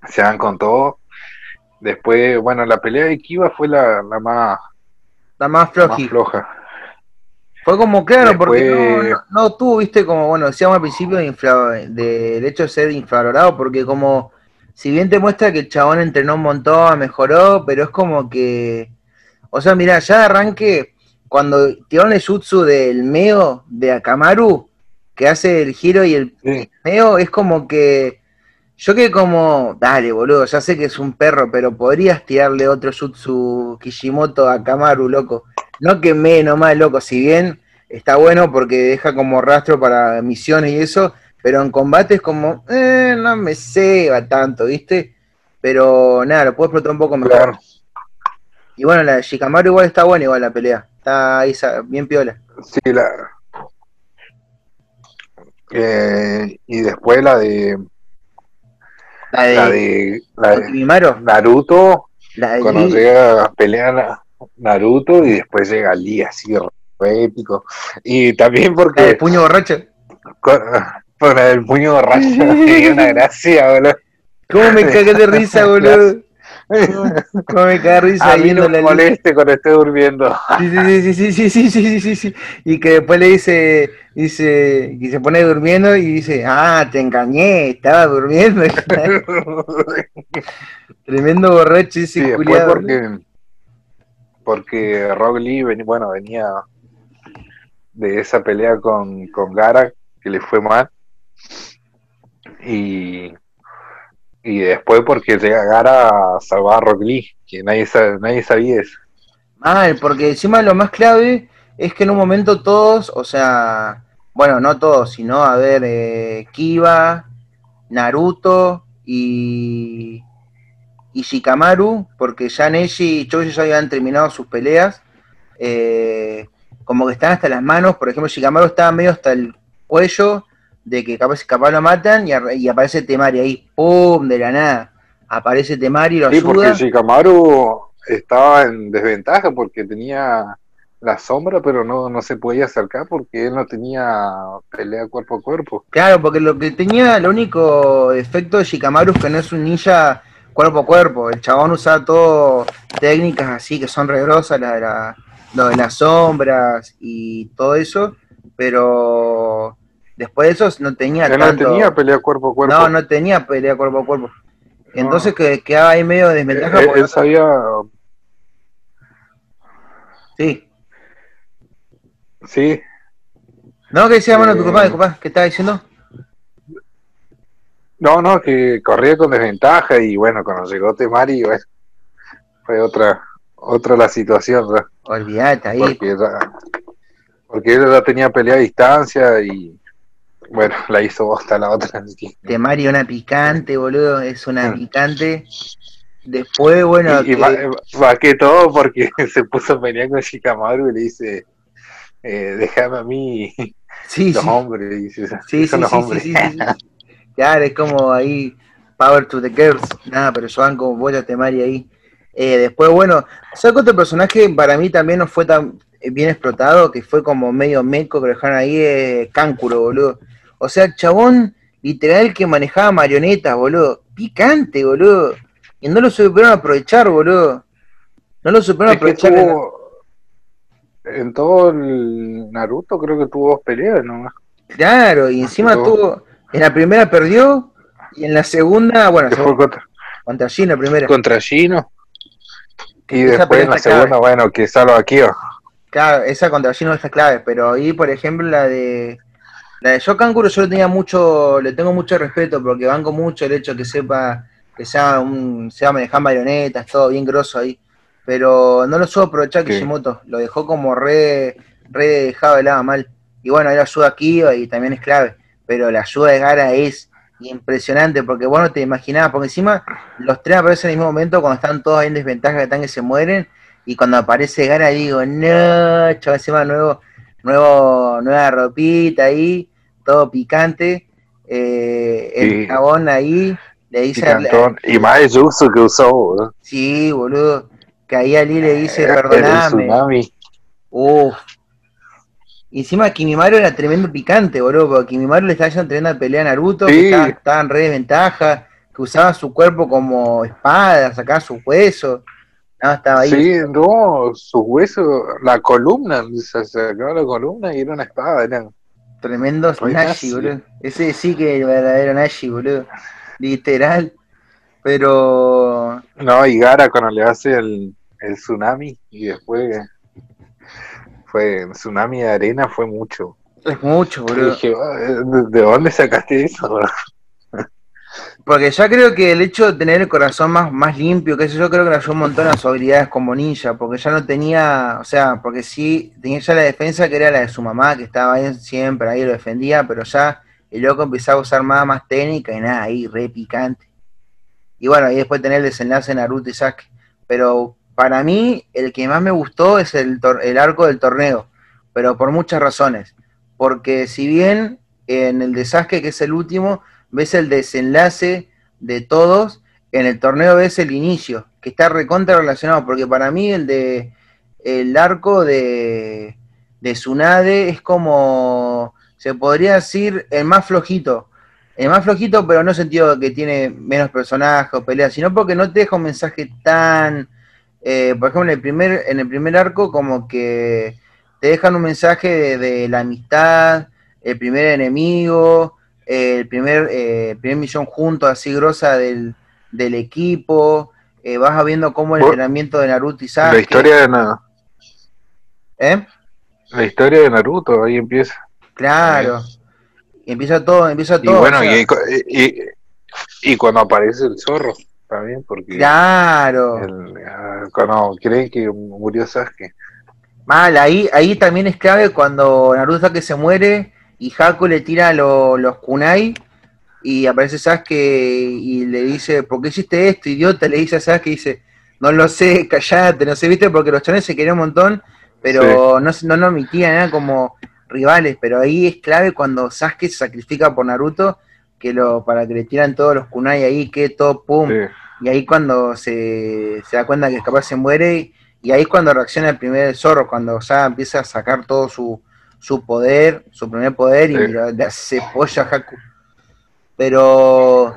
se dan con todo. Después, bueno, la pelea de Kiba fue la, la más, La más más floja. Fue como claro, Después- porque no, no, no tuvo, viste, como, bueno, decíamos al principio de del hecho de ser infravalorado, porque como, si bien te muestra que el chabón entrenó un montón, mejoró, pero es como que, o sea, mira, ya de arranque, cuando tiraron el jutsu del Meo de Akamaru, que hace el giro y el Sí, Meo, es como que, yo que como, dale, boludo, ya sé que es un perro, pero podrías tirarle otro jutsu Kishimoto a Akamaru, loco. No que me nomás, loco, si bien está bueno porque deja como rastro para misiones y eso, pero en combate es como, eh, no me ceba tanto, ¿viste? Pero nada, lo puedo explotar un poco mejor. claro. Y bueno, la de Shikamaru igual está buena, igual la pelea. Está ahí bien piola. Sí, la. Eh, y después la de. La de, La de. La de Naruto, la de cuando llega a pelear Naruto y después llega Lee así épico. Y también porque. El puño borracho. Con, <laughs> el puño borracho. <laughs> y una gracia, boludo. ¿Cómo me cagué de risa, <laughs> boludo? ¿Cómo me cagué de risa? A mí no me moleste cuando esté durmiendo. Sí, sí, sí, sí, sí, sí, sí, sí, Y que después le dice, dice, y se pone durmiendo y dice, ah, te engañé, estaba durmiendo. Tremendo borracho ese sí, culiado. Porque porque Rock Lee bueno, venía de esa pelea con, con Gara, que le fue mal. Y, y después porque llega Gara a salvar a Rock Lee, que nadie, nadie sabía eso. Mal, porque encima lo más clave es que en un momento todos, o sea, bueno, no todos, sino a ver, eh, Kiba, Naruto y, y Shikamaru, porque ya Neji y Choji ya habían terminado sus peleas, eh, como que están hasta las manos, por ejemplo, Shikamaru estaba medio hasta el cuello de que capaz, capaz lo matan y, ar- y aparece Temari ahí, ¡pum! de la nada. Aparece Temari y lo Sí, porque ayuda. Shikamaru estaba en desventaja porque tenía la sombra, pero no, no se podía acercar porque él no tenía pelea cuerpo a cuerpo. Claro, porque lo que tenía, el único defecto de Shikamaru es que no es un ninja cuerpo a cuerpo. El chabón usaba todo técnicas así que son re grosas, la de la- lo de las sombras y todo eso, pero después de eso no tenía no tenía pelea cuerpo a cuerpo. no, no tenía pelea cuerpo a cuerpo. Entonces que quedaba ahí medio de desventaja. él, porque- él sabía, Sí. sí, No, que decía, bueno, Eh, disculpa, disculpa, ¿qué estaba diciendo? No, no, que corría con desventaja y bueno, cuando llegó Temari, bueno, fue otra, otra la situación, ¿verdad? Olvídate ahí. porque, porque él ya tenía pelea a distancia y bueno, la hizo hasta la otra. Temari una picante, boludo, es una picante. Después, bueno, y, y que- que todo porque <laughs> se puso a pelear con Shikamaru y le dice, eh, déjame a mí sí, los sí, hombres, dice, sí, son los hombres. Claro, es como ahí, Power to the Girls. Nada, pero yo van como bola Temari ahí. Eh, después, bueno, ¿sabes qué otro personaje para mí también no fue tan bien explotado? Que fue como medio meco que lo dejaron ahí, eh, Cáncuro, boludo. O sea, el chabón, literal, que manejaba marionetas, boludo. Picante, boludo. Y no lo supieron aprovechar, boludo. No lo supieron Es aprovechar. en la- tuvo, en todo el Naruto creo que tuvo dos peleas nomás. Claro, y encima tuvo. En la primera perdió, y en la segunda, bueno, fue contra, contra Gino la primera. contra Gino. Y Esa después en la está clave. segunda, bueno, que salva a Kyo. Claro, esa contra Gino está clave, pero ahí, por ejemplo, la de. La de Shokankuro yo le tenía mucho, le tengo mucho respeto porque banco mucho el hecho que sepa que sea un, sea manejar marionetas, todo bien grosso ahí. Pero no lo supo aprovechar Sí. Kishimoto, lo dejó como re, re dejado de lado mal. Y bueno, ahí la ayuda a Kiba y también es clave. Pero la ayuda de Gara es impresionante porque vos no te imaginabas, porque encima los tres aparecen en el mismo momento cuando están todos ahí en desventaja, que están que se mueren, y cuando aparece Gara digo, no, chaval, encima nuevo, nuevo, nueva ropita ahí, todo picante, eh, el Sí. jabón ahí, le dice, al- y más el jutsu que usó, boludo. sí, boludo, que ahí Ali le dice, Eh, perdoname. Uf. Y encima Kimimaru era tremendo picante, boludo, porque Kimimaru le estaba haciendo tremenda pelea a Naruto, que Sí. estaba, estaba en re desventaja, que usaba su cuerpo como espada, sacaba sus huesos. No, estaba ahí. Sí, no, sus huesos, la columna, se sacaba la columna y era una espada, era Tremendo Re Nashi, boludo. Ese sí que el verdadero Nashi, boludo. Literal. Pero. No, y Gara cuando le hace el, el tsunami y después fue tsunami de arena fue mucho. Es mucho, boludo. dije, "Ah, ¿de de dónde sacaste eso? bro?" <laughs> Porque ya creo que el hecho de tener el corazón más, más limpio, que eso yo creo que le ayudó un montón a sus habilidades como ninja, porque ya no tenía, o sea, porque sí, tenía ya la defensa que era la de su mamá, que estaba ahí siempre, ahí lo defendía, pero ya el loco empezaba a usar más, más técnica y nada, ahí re picante. Y bueno, y después tener el desenlace de Naruto y Sasuke. Pero para mí, el que más me gustó es el, el arco del torneo, pero por muchas razones. Porque si bien en el de Sasuke, que es el último, ves el desenlace de todos, en el torneo ves el inicio, que está recontra relacionado, porque para mí el de el arco de, de Tsunade es como, se podría decir, el más flojito. El más flojito, pero no en el sentido que tiene menos personajes o peleas, sino porque no te deja un mensaje tan, eh, por ejemplo, en el primer, en el primer arco como que te dejan un mensaje de, de la amistad, el primer enemigo, el primer, eh, primer misión juntos, así grosa del, del equipo, eh, vas viendo cómo el entrenamiento de Naruto y Sasuke. La historia de nada. ¿Eh? La historia de Naruto, ahí empieza. Claro. Y empieza todo, empieza Y todo. bueno, o sea, y, y, y cuando aparece el zorro, también, porque claro. el- ah, cuando creen que murió Sasuke. Mal, ahí, ahí también es clave cuando Naruto que se muere y Haku le tira lo- los kunai y aparece Sasuke y le dice, ¿por qué hiciste esto, idiota? Le dice a Sasuke y dice, no lo sé, callate, no sé, viste, porque los chones se querían un montón, pero no, se- no lo omitían, eran como rivales, pero ahí es clave cuando Sasuke se sacrifica por Naruto, que lo, para que le tiran todos los kunai ahí, que todo pum, Sí. Y ahí cuando se, se da cuenta que capaz se muere, y ahí es cuando reacciona el primer zorro, cuando ya empieza a sacar todo su, su poder, su primer poder, y Sí. le hace polla a Haku. Pero,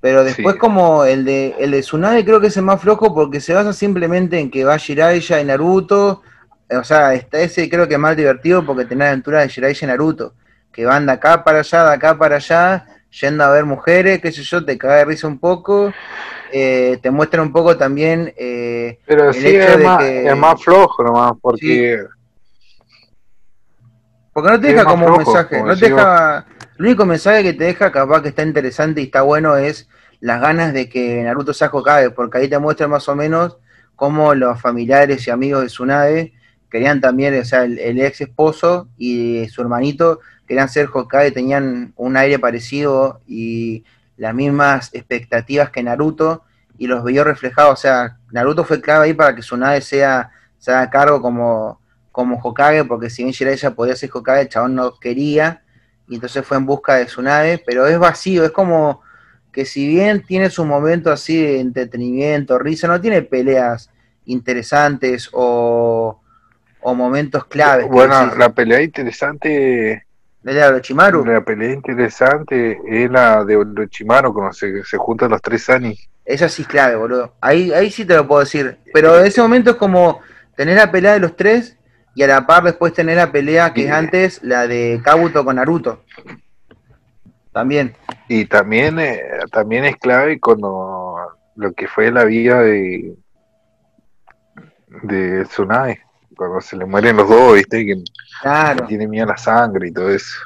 pero después Sí. como el de, el de Tsunade creo que es el más flojo porque se basa simplemente en que va Jiraiya y Naruto, o sea, está ese creo que es más divertido porque tiene la aventura de Jiraiya y Naruto, que van de acá para allá, de acá para allá, yendo a ver mujeres, qué sé yo, te cae de risa un poco, eh, te muestran un poco también eh, Pero El sí hecho es de más, que- es más flojo nomás, porque Porque no te deja como un mensaje, como no te deja. El único mensaje que te deja, capaz que está interesante y está bueno, es las ganas de que Naruto sea Hokage, porque ahí te muestra más o menos cómo los familiares y amigos de Tsunade querían también, o sea, el, el ex esposo y su hermanito querían ser Hokage, tenían un aire parecido y las mismas expectativas que Naruto, y los vio reflejados, o sea, Naruto fue clave ahí para que Tsunade sea, se haga cargo como como Hokage, porque si bien Jiraiya podía ser Hokage, el chabón no quería, y entonces fue en busca de su nave, pero es vacío, es como que si bien tiene su momento así de entretenimiento, risa, no tiene peleas interesantes o, o momentos claves. bueno, la pelea interesante, ¿la de Orochimaru? la pelea interesante es la de Orochimaru cuando se, se juntan los tres Anis. Esa sí es clave, boludo. Ahí, ahí sí te lo puedo decir. Pero en ese momento es como tener la pelea de los tres y a la par después tener la pelea que es antes, la de Kabuto con Naruto. También. Y también, eh, también es clave cuando lo que fue la vida de de Tsunade, cuando se le mueren los dos, viste, que Claro. tiene miedo a la sangre y todo eso.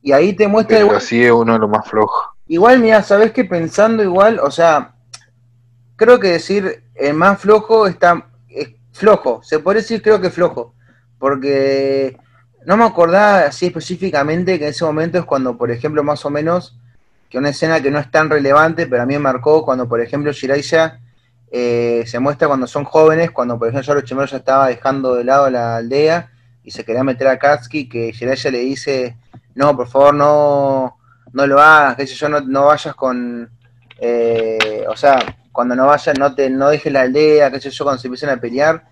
Y ahí te muestra Pero igual, así es uno de los más flojos. igual, mira, sabes que pensando igual, o sea, creo que decir el más flojo está es flojo, se puede decir creo que flojo, porque no me acordaba así específicamente que en ese momento es cuando, por ejemplo, más o menos, que una escena que no es tan relevante, pero a mí me marcó cuando, por ejemplo, Jiraiya eh, se muestra cuando son jóvenes, cuando, por ejemplo, Orochimaru ya estaba dejando de lado la aldea y se quería meter a Katsuki, que Jiraiya le dice, no, por favor, no, no lo hagas, que yo, no, no vayas con, eh, o sea, cuando no vayas, no te, no dejes la aldea, sé yo, cuando se empiezan a pelear,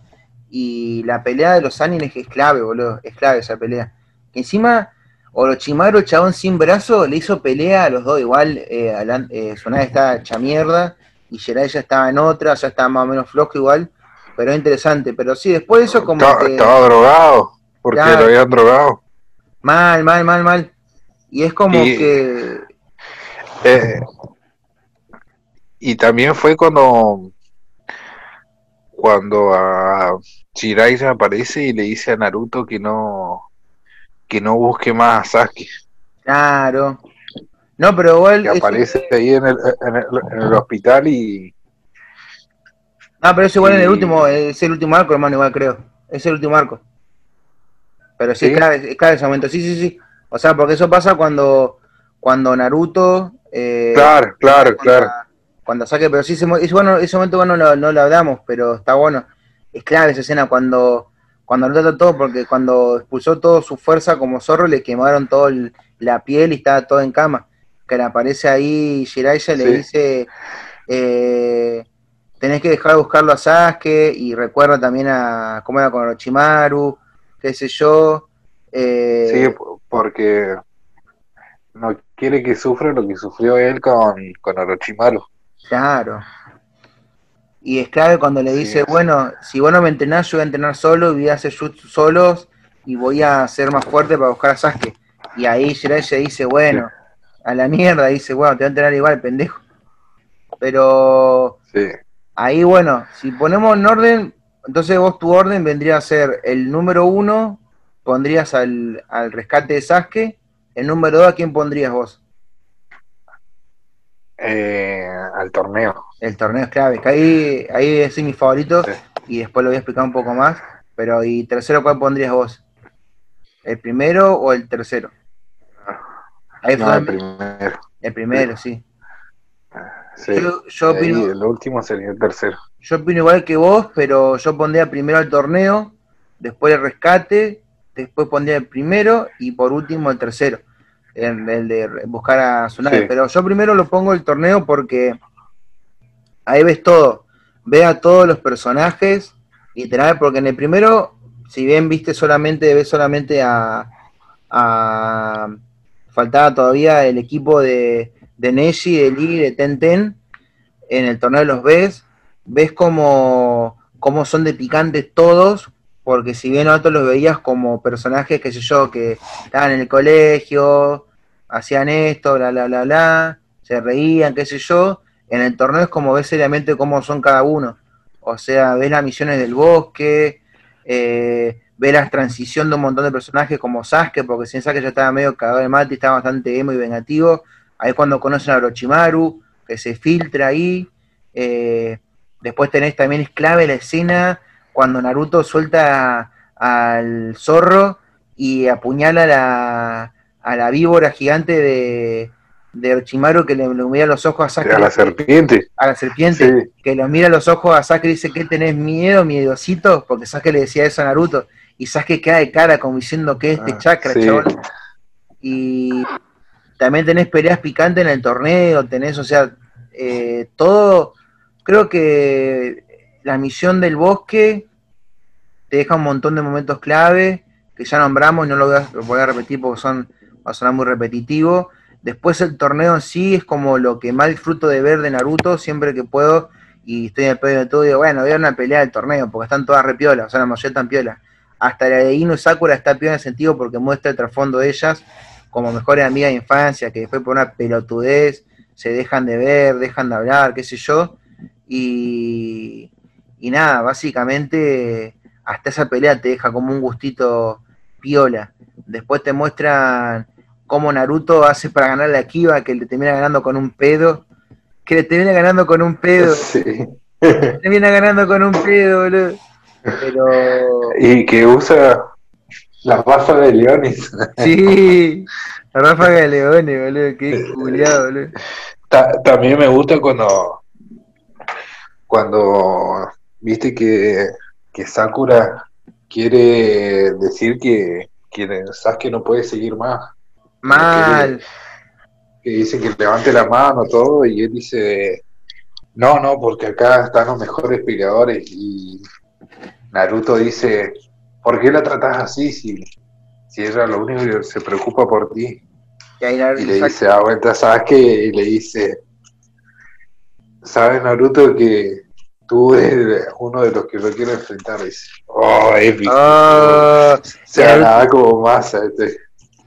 y la pelea de los animes es clave, boludo, es clave esa pelea. Que encima, Orochimaru, chabón sin brazo, le hizo pelea a los dos, igual, eh, Alan- eh, Tsunade estaba hecha mierda, y Jiraiya estaba en otra, ya estaba más o menos flojo igual, pero es interesante, pero sí, después de eso como Estaba, que... estaba drogado, porque Claro. lo habían drogado. Mal, mal, mal, mal. Y es como Y- que. Eh, y también fue cuando cuando a Jiraiya aparece y le dice a Naruto que no que no busque más a Sasuke, Claro. No, pero igual. que aparece ahí en el, en el, en el hospital y No, pero eso igual en el último. Es el último arco, hermano, igual creo. Es el último arco. Pero sí, ¿Sí? es clave, es clave ese momento. Sí, sí, sí. O sea, porque eso pasa cuando. Cuando Naruto. eh, claro, claro, cuando- claro. Cuando saque, pero sí, ese, bueno, ese momento bueno, no, no lo hablamos, pero está bueno. Es clave esa escena cuando, cuando Naruto todo, porque cuando expulsó toda su fuerza como zorro, le quemaron toda la piel y estaba todo en cama. Que le aparece ahí Jiraiya le dice, eh, tenés que dejar de buscarlo a Sasuke, y recuerda también a cómo era con Orochimaru, qué sé yo. eh, Sí, po- porque no quiere que sufra lo que sufrió él con, con Orochimaru. Claro. Y es clave cuando le dice, bueno, si vos no me entrenás, yo voy a entrenar solo y voy a hacer jutsu solos y voy a ser más fuerte para buscar a Sasuke. Y ahí Jiraiya dice, bueno, a la mierda, dice, bueno, te voy a entrenar igual, pendejo. Pero Sí. ahí, bueno, si ponemos en orden, entonces vos tu orden vendría a ser el número uno, pondrías al, al rescate de Sasuke, el número dos, ¿a quién pondrías vos? Eh, al torneo. El torneo es clave, que ahí, ahí es mi favorito Sí. y después lo voy a explicar un poco más. Pero, ¿y tercero cuál pondrías vos? ¿El primero o el tercero? Ahí No, fue el primero. el primero, sí. Sí. Yo, yo opino, el último sería el tercero. yo opino igual que vos, pero yo pondría primero el torneo, después el rescate, después pondría el primero y por último el tercero, el, el de buscar a Tsunade. Sí. Pero yo primero lo pongo el torneo porque ahí ves todo, ve a todos los personajes, literal, porque en el primero, si bien viste solamente, ves solamente a, a faltaba todavía el equipo de, de Neji, de Lee, de Tenten, en el torneo los ves, ves como, como son de picantes todos, porque si bien nosotros los veías como personajes, qué sé yo, que estaban en el colegio, hacían esto, bla, bla, bla, bla, se reían, qué sé yo, en el torneo es como ves seriamente cómo son cada uno. O sea, ves las misiones del bosque, eh, ves la transición de un montón de personajes como Sasuke, porque sin Sasuke ya estaba medio cagado de mate, estaba bastante emo y vengativo. Ahí cuando conocen a Orochimaru, que se filtra ahí. Eh, después tenés también es clave la escena cuando Naruto suelta al zorro y apuñala a la, a la víbora gigante de, de Orochimaru que le, le mira los ojos a Sasuke A la serpiente. a la serpiente, Sí. que lo mira a los ojos a Sasuke y dice que tenés miedo, miedosito, porque Sasuke le decía eso a Naruto, y Sasuke queda de cara como diciendo que este Ah, chakra, sí. chabón. Y también tenés peleas picantes en el torneo, tenés, o sea, eh, todo, creo que la misión del bosque te deja un montón de momentos clave que ya nombramos no lo voy a, lo voy a repetir porque son, va a sonar muy repetitivo. Después el torneo en sí es como lo que más disfruto de ver de Naruto siempre que puedo y estoy en el pedo de todo digo, bueno, voy a una pelea del torneo porque están todas repiolas, o sea, la mayoría están piola. Hasta la de Ino y Sakura está piola en el sentido porque muestra el trasfondo de ellas como mejores amigas de infancia, que después por una pelotudez se dejan de ver, dejan de hablar, qué sé yo. Y, y nada, básicamente hasta esa pelea te deja como un gustito piola. Después te muestran cómo Naruto hace para ganar la Kiva, que le termina ganando con un pedo. Que le termina ganando con un pedo. <laughs> Sí. Le termina ganando con un pedo, boludo. Pero <laughs> Y que usa las ráfagas de leones. <laughs> sí, la ráfaga de leones, boludo. Qué culiado, boludo. Ta- también me gusta cuando cuando viste que, que Sakura quiere decir que, que Sasuke no puede seguir más. Mal. Que dice que levante la mano todo y él dice no, no, porque acá están los mejores peleadores y Naruto dice ¿por qué la tratás así si, si ella lo único que se preocupa por ti? Y ahí Naruto Y le dice a vuelta Sasuke y le dice, ¿sabes Naruto que tú eres uno de los que yo quiero enfrentar? Dice, oh, épico. Ah, o sea, Naruto- nada como más. este.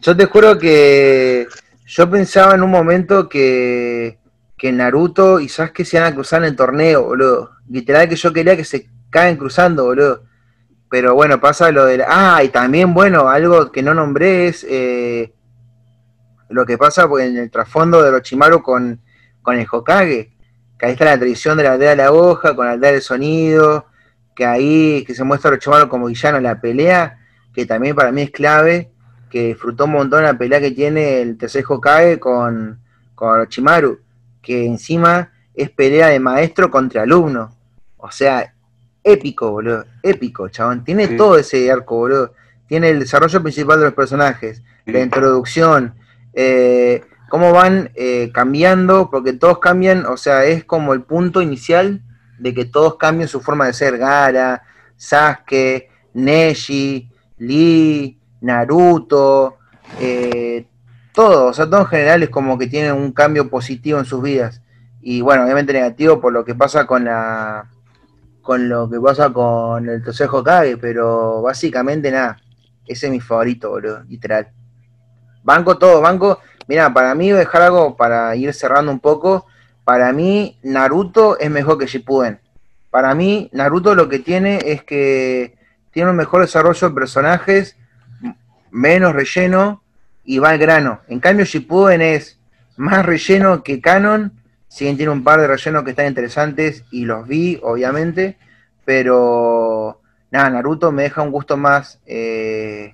Yo te juro que yo pensaba en un momento que, que Naruto y Sasuke se iban a cruzar en el torneo, boludo. Literal que yo quería que se caen cruzando, boludo. Pero bueno, pasa lo de la... Ah, y también, bueno, algo que no nombré es eh, lo que pasa pues, en el trasfondo de Orochimaru con, con el Hokage. Que ahí está la tradición de la aldea de la hoja, con la aldea del sonido, que ahí que se muestra Orochimaru como villano en la pelea, que también para mí es clave que disfrutó un montón la pelea que tiene el tercer Hokage con, con Orochimaru, que encima es pelea de maestro contra alumno. O sea, épico, boludo. Épico, chabón. Tiene Sí. todo ese arco, boludo. Tiene el desarrollo principal de los personajes, la introducción, eh, cómo van eh, cambiando, porque todos cambian, o sea, es como el punto inicial de que todos cambian su forma de ser. Gara, Sasuke, Neji, Lee, Naruto, eh, todo, o sea, todo en general es como que tienen un cambio positivo en sus vidas. Y bueno, obviamente negativo por lo que pasa con la con lo que pasa con el tercer Hokage, pero básicamente nada, ese es mi favorito, boludo, literal. Banco todo, banco. Mira, para mí, dejar algo para ir cerrando un poco. Para mí, Naruto es mejor que Shippuden. Para mí, Naruto lo que tiene es que tiene un mejor desarrollo de personajes, menos relleno y va al grano. En cambio, Shippuden es más relleno que canon. Si bien tiene un par de rellenos que están interesantes y los vi, obviamente, pero nada, Naruto me deja un gusto más eh,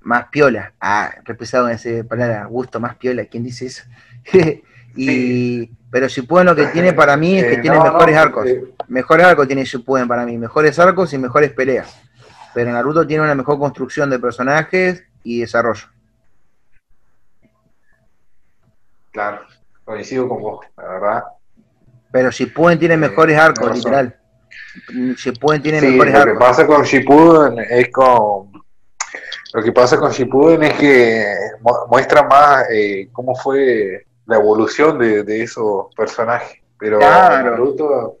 más piola. Ah, repesado en esa palabra, gusto más piola, ¿quién dice eso? <laughs> y pero Shippuden lo que tiene para mí es que Eh, tiene no, mejores no, arcos. eh, Mejores arcos tiene Shippuden para mí, mejores arcos y mejores peleas. Pero Naruto tiene una mejor construcción de personajes y desarrollo. claro, coincido con vos, la verdad. Pero Shippuden tiene Eh, mejores arcos, literal. Shippuden tiene Sí, mejores lo que arcos. pasa con Shippuden es con lo que pasa con Shippuden es que mu- muestra más eh, cómo fue la evolución de, de esos personajes. Pero Claro. Naruto,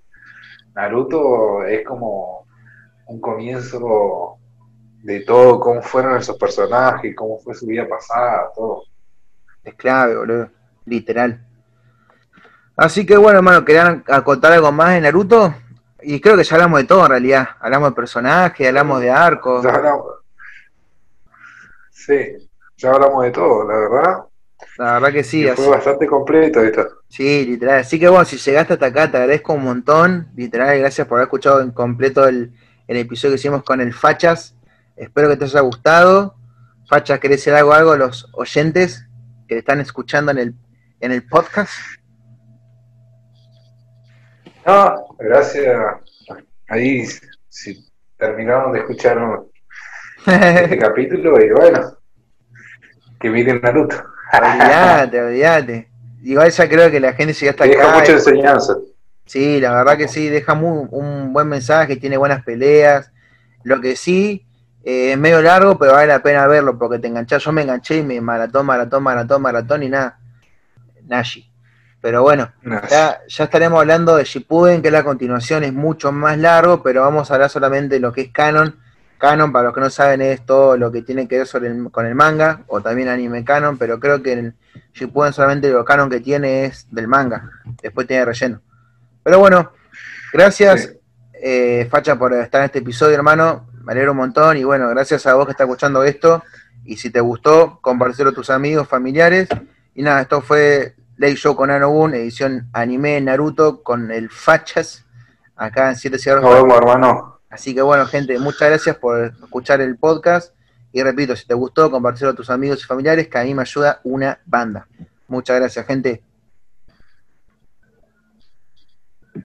Naruto es como un comienzo de todo, cómo fueron esos personajes, cómo fue su vida pasada, todo. Es clave, boludo. Literal. Así que bueno, hermano, ¿querían acotar algo más de Naruto? Y creo que ya hablamos de todo en realidad. Hablamos de personajes, hablamos de arcos. Ya hablamos, sí, ya hablamos de todo, la verdad. La verdad que sí, así, fue bastante completo esto. sí, literal. Así que bueno, si llegaste hasta acá, te agradezco un montón. Literal, gracias por haber escuchado en completo el, el episodio que hicimos con el Fachas. Espero que te haya gustado. Fachas, ¿querés decir algo, algo a los oyentes que están escuchando en el, en el podcast? No, gracias. Ahí si terminaron de escuchar este <laughs> capítulo y bueno, que miren Naruto. olvídate, <laughs> olvídate. Igual ya creo que la gente llega hasta Deja acá. mucha y- enseñanza. Sí, la verdad que sí, deja muy- un buen mensaje, tiene buenas peleas. Lo que sí, eh, es medio largo, pero vale la pena verlo porque te enganchás. Yo me enganché y me maratón, maratón, maratón, maratón y nada. Nashi. Pero bueno, No, ya, ya estaremos hablando de Shippuden, que la continuación es mucho más largo, pero vamos a hablar solamente de lo que es canon. Canon, para los que no saben, es todo lo que tiene que ver sobre el- con el manga, o también anime canon, pero creo que el Shippuden solamente lo canon que tiene es del manga. Después tiene relleno. Pero bueno, gracias, Sí. eh, Facha, por estar en este episodio, hermano. Me alegro un montón. Y bueno, gracias a vos que estás escuchando esto. Y si te gustó, compartirlo a tus amigos, familiares. Y nada, esto fue Ley Show con Anogun, edición anime Naruto con el Fachas, acá en 7 Cigarros. Nos vemos, hermano. Así que bueno, gente, muchas gracias por escuchar el podcast. Y repito, si te gustó, compartirlo a tus amigos y familiares, que a mí me ayuda una banda. Muchas gracias, gente.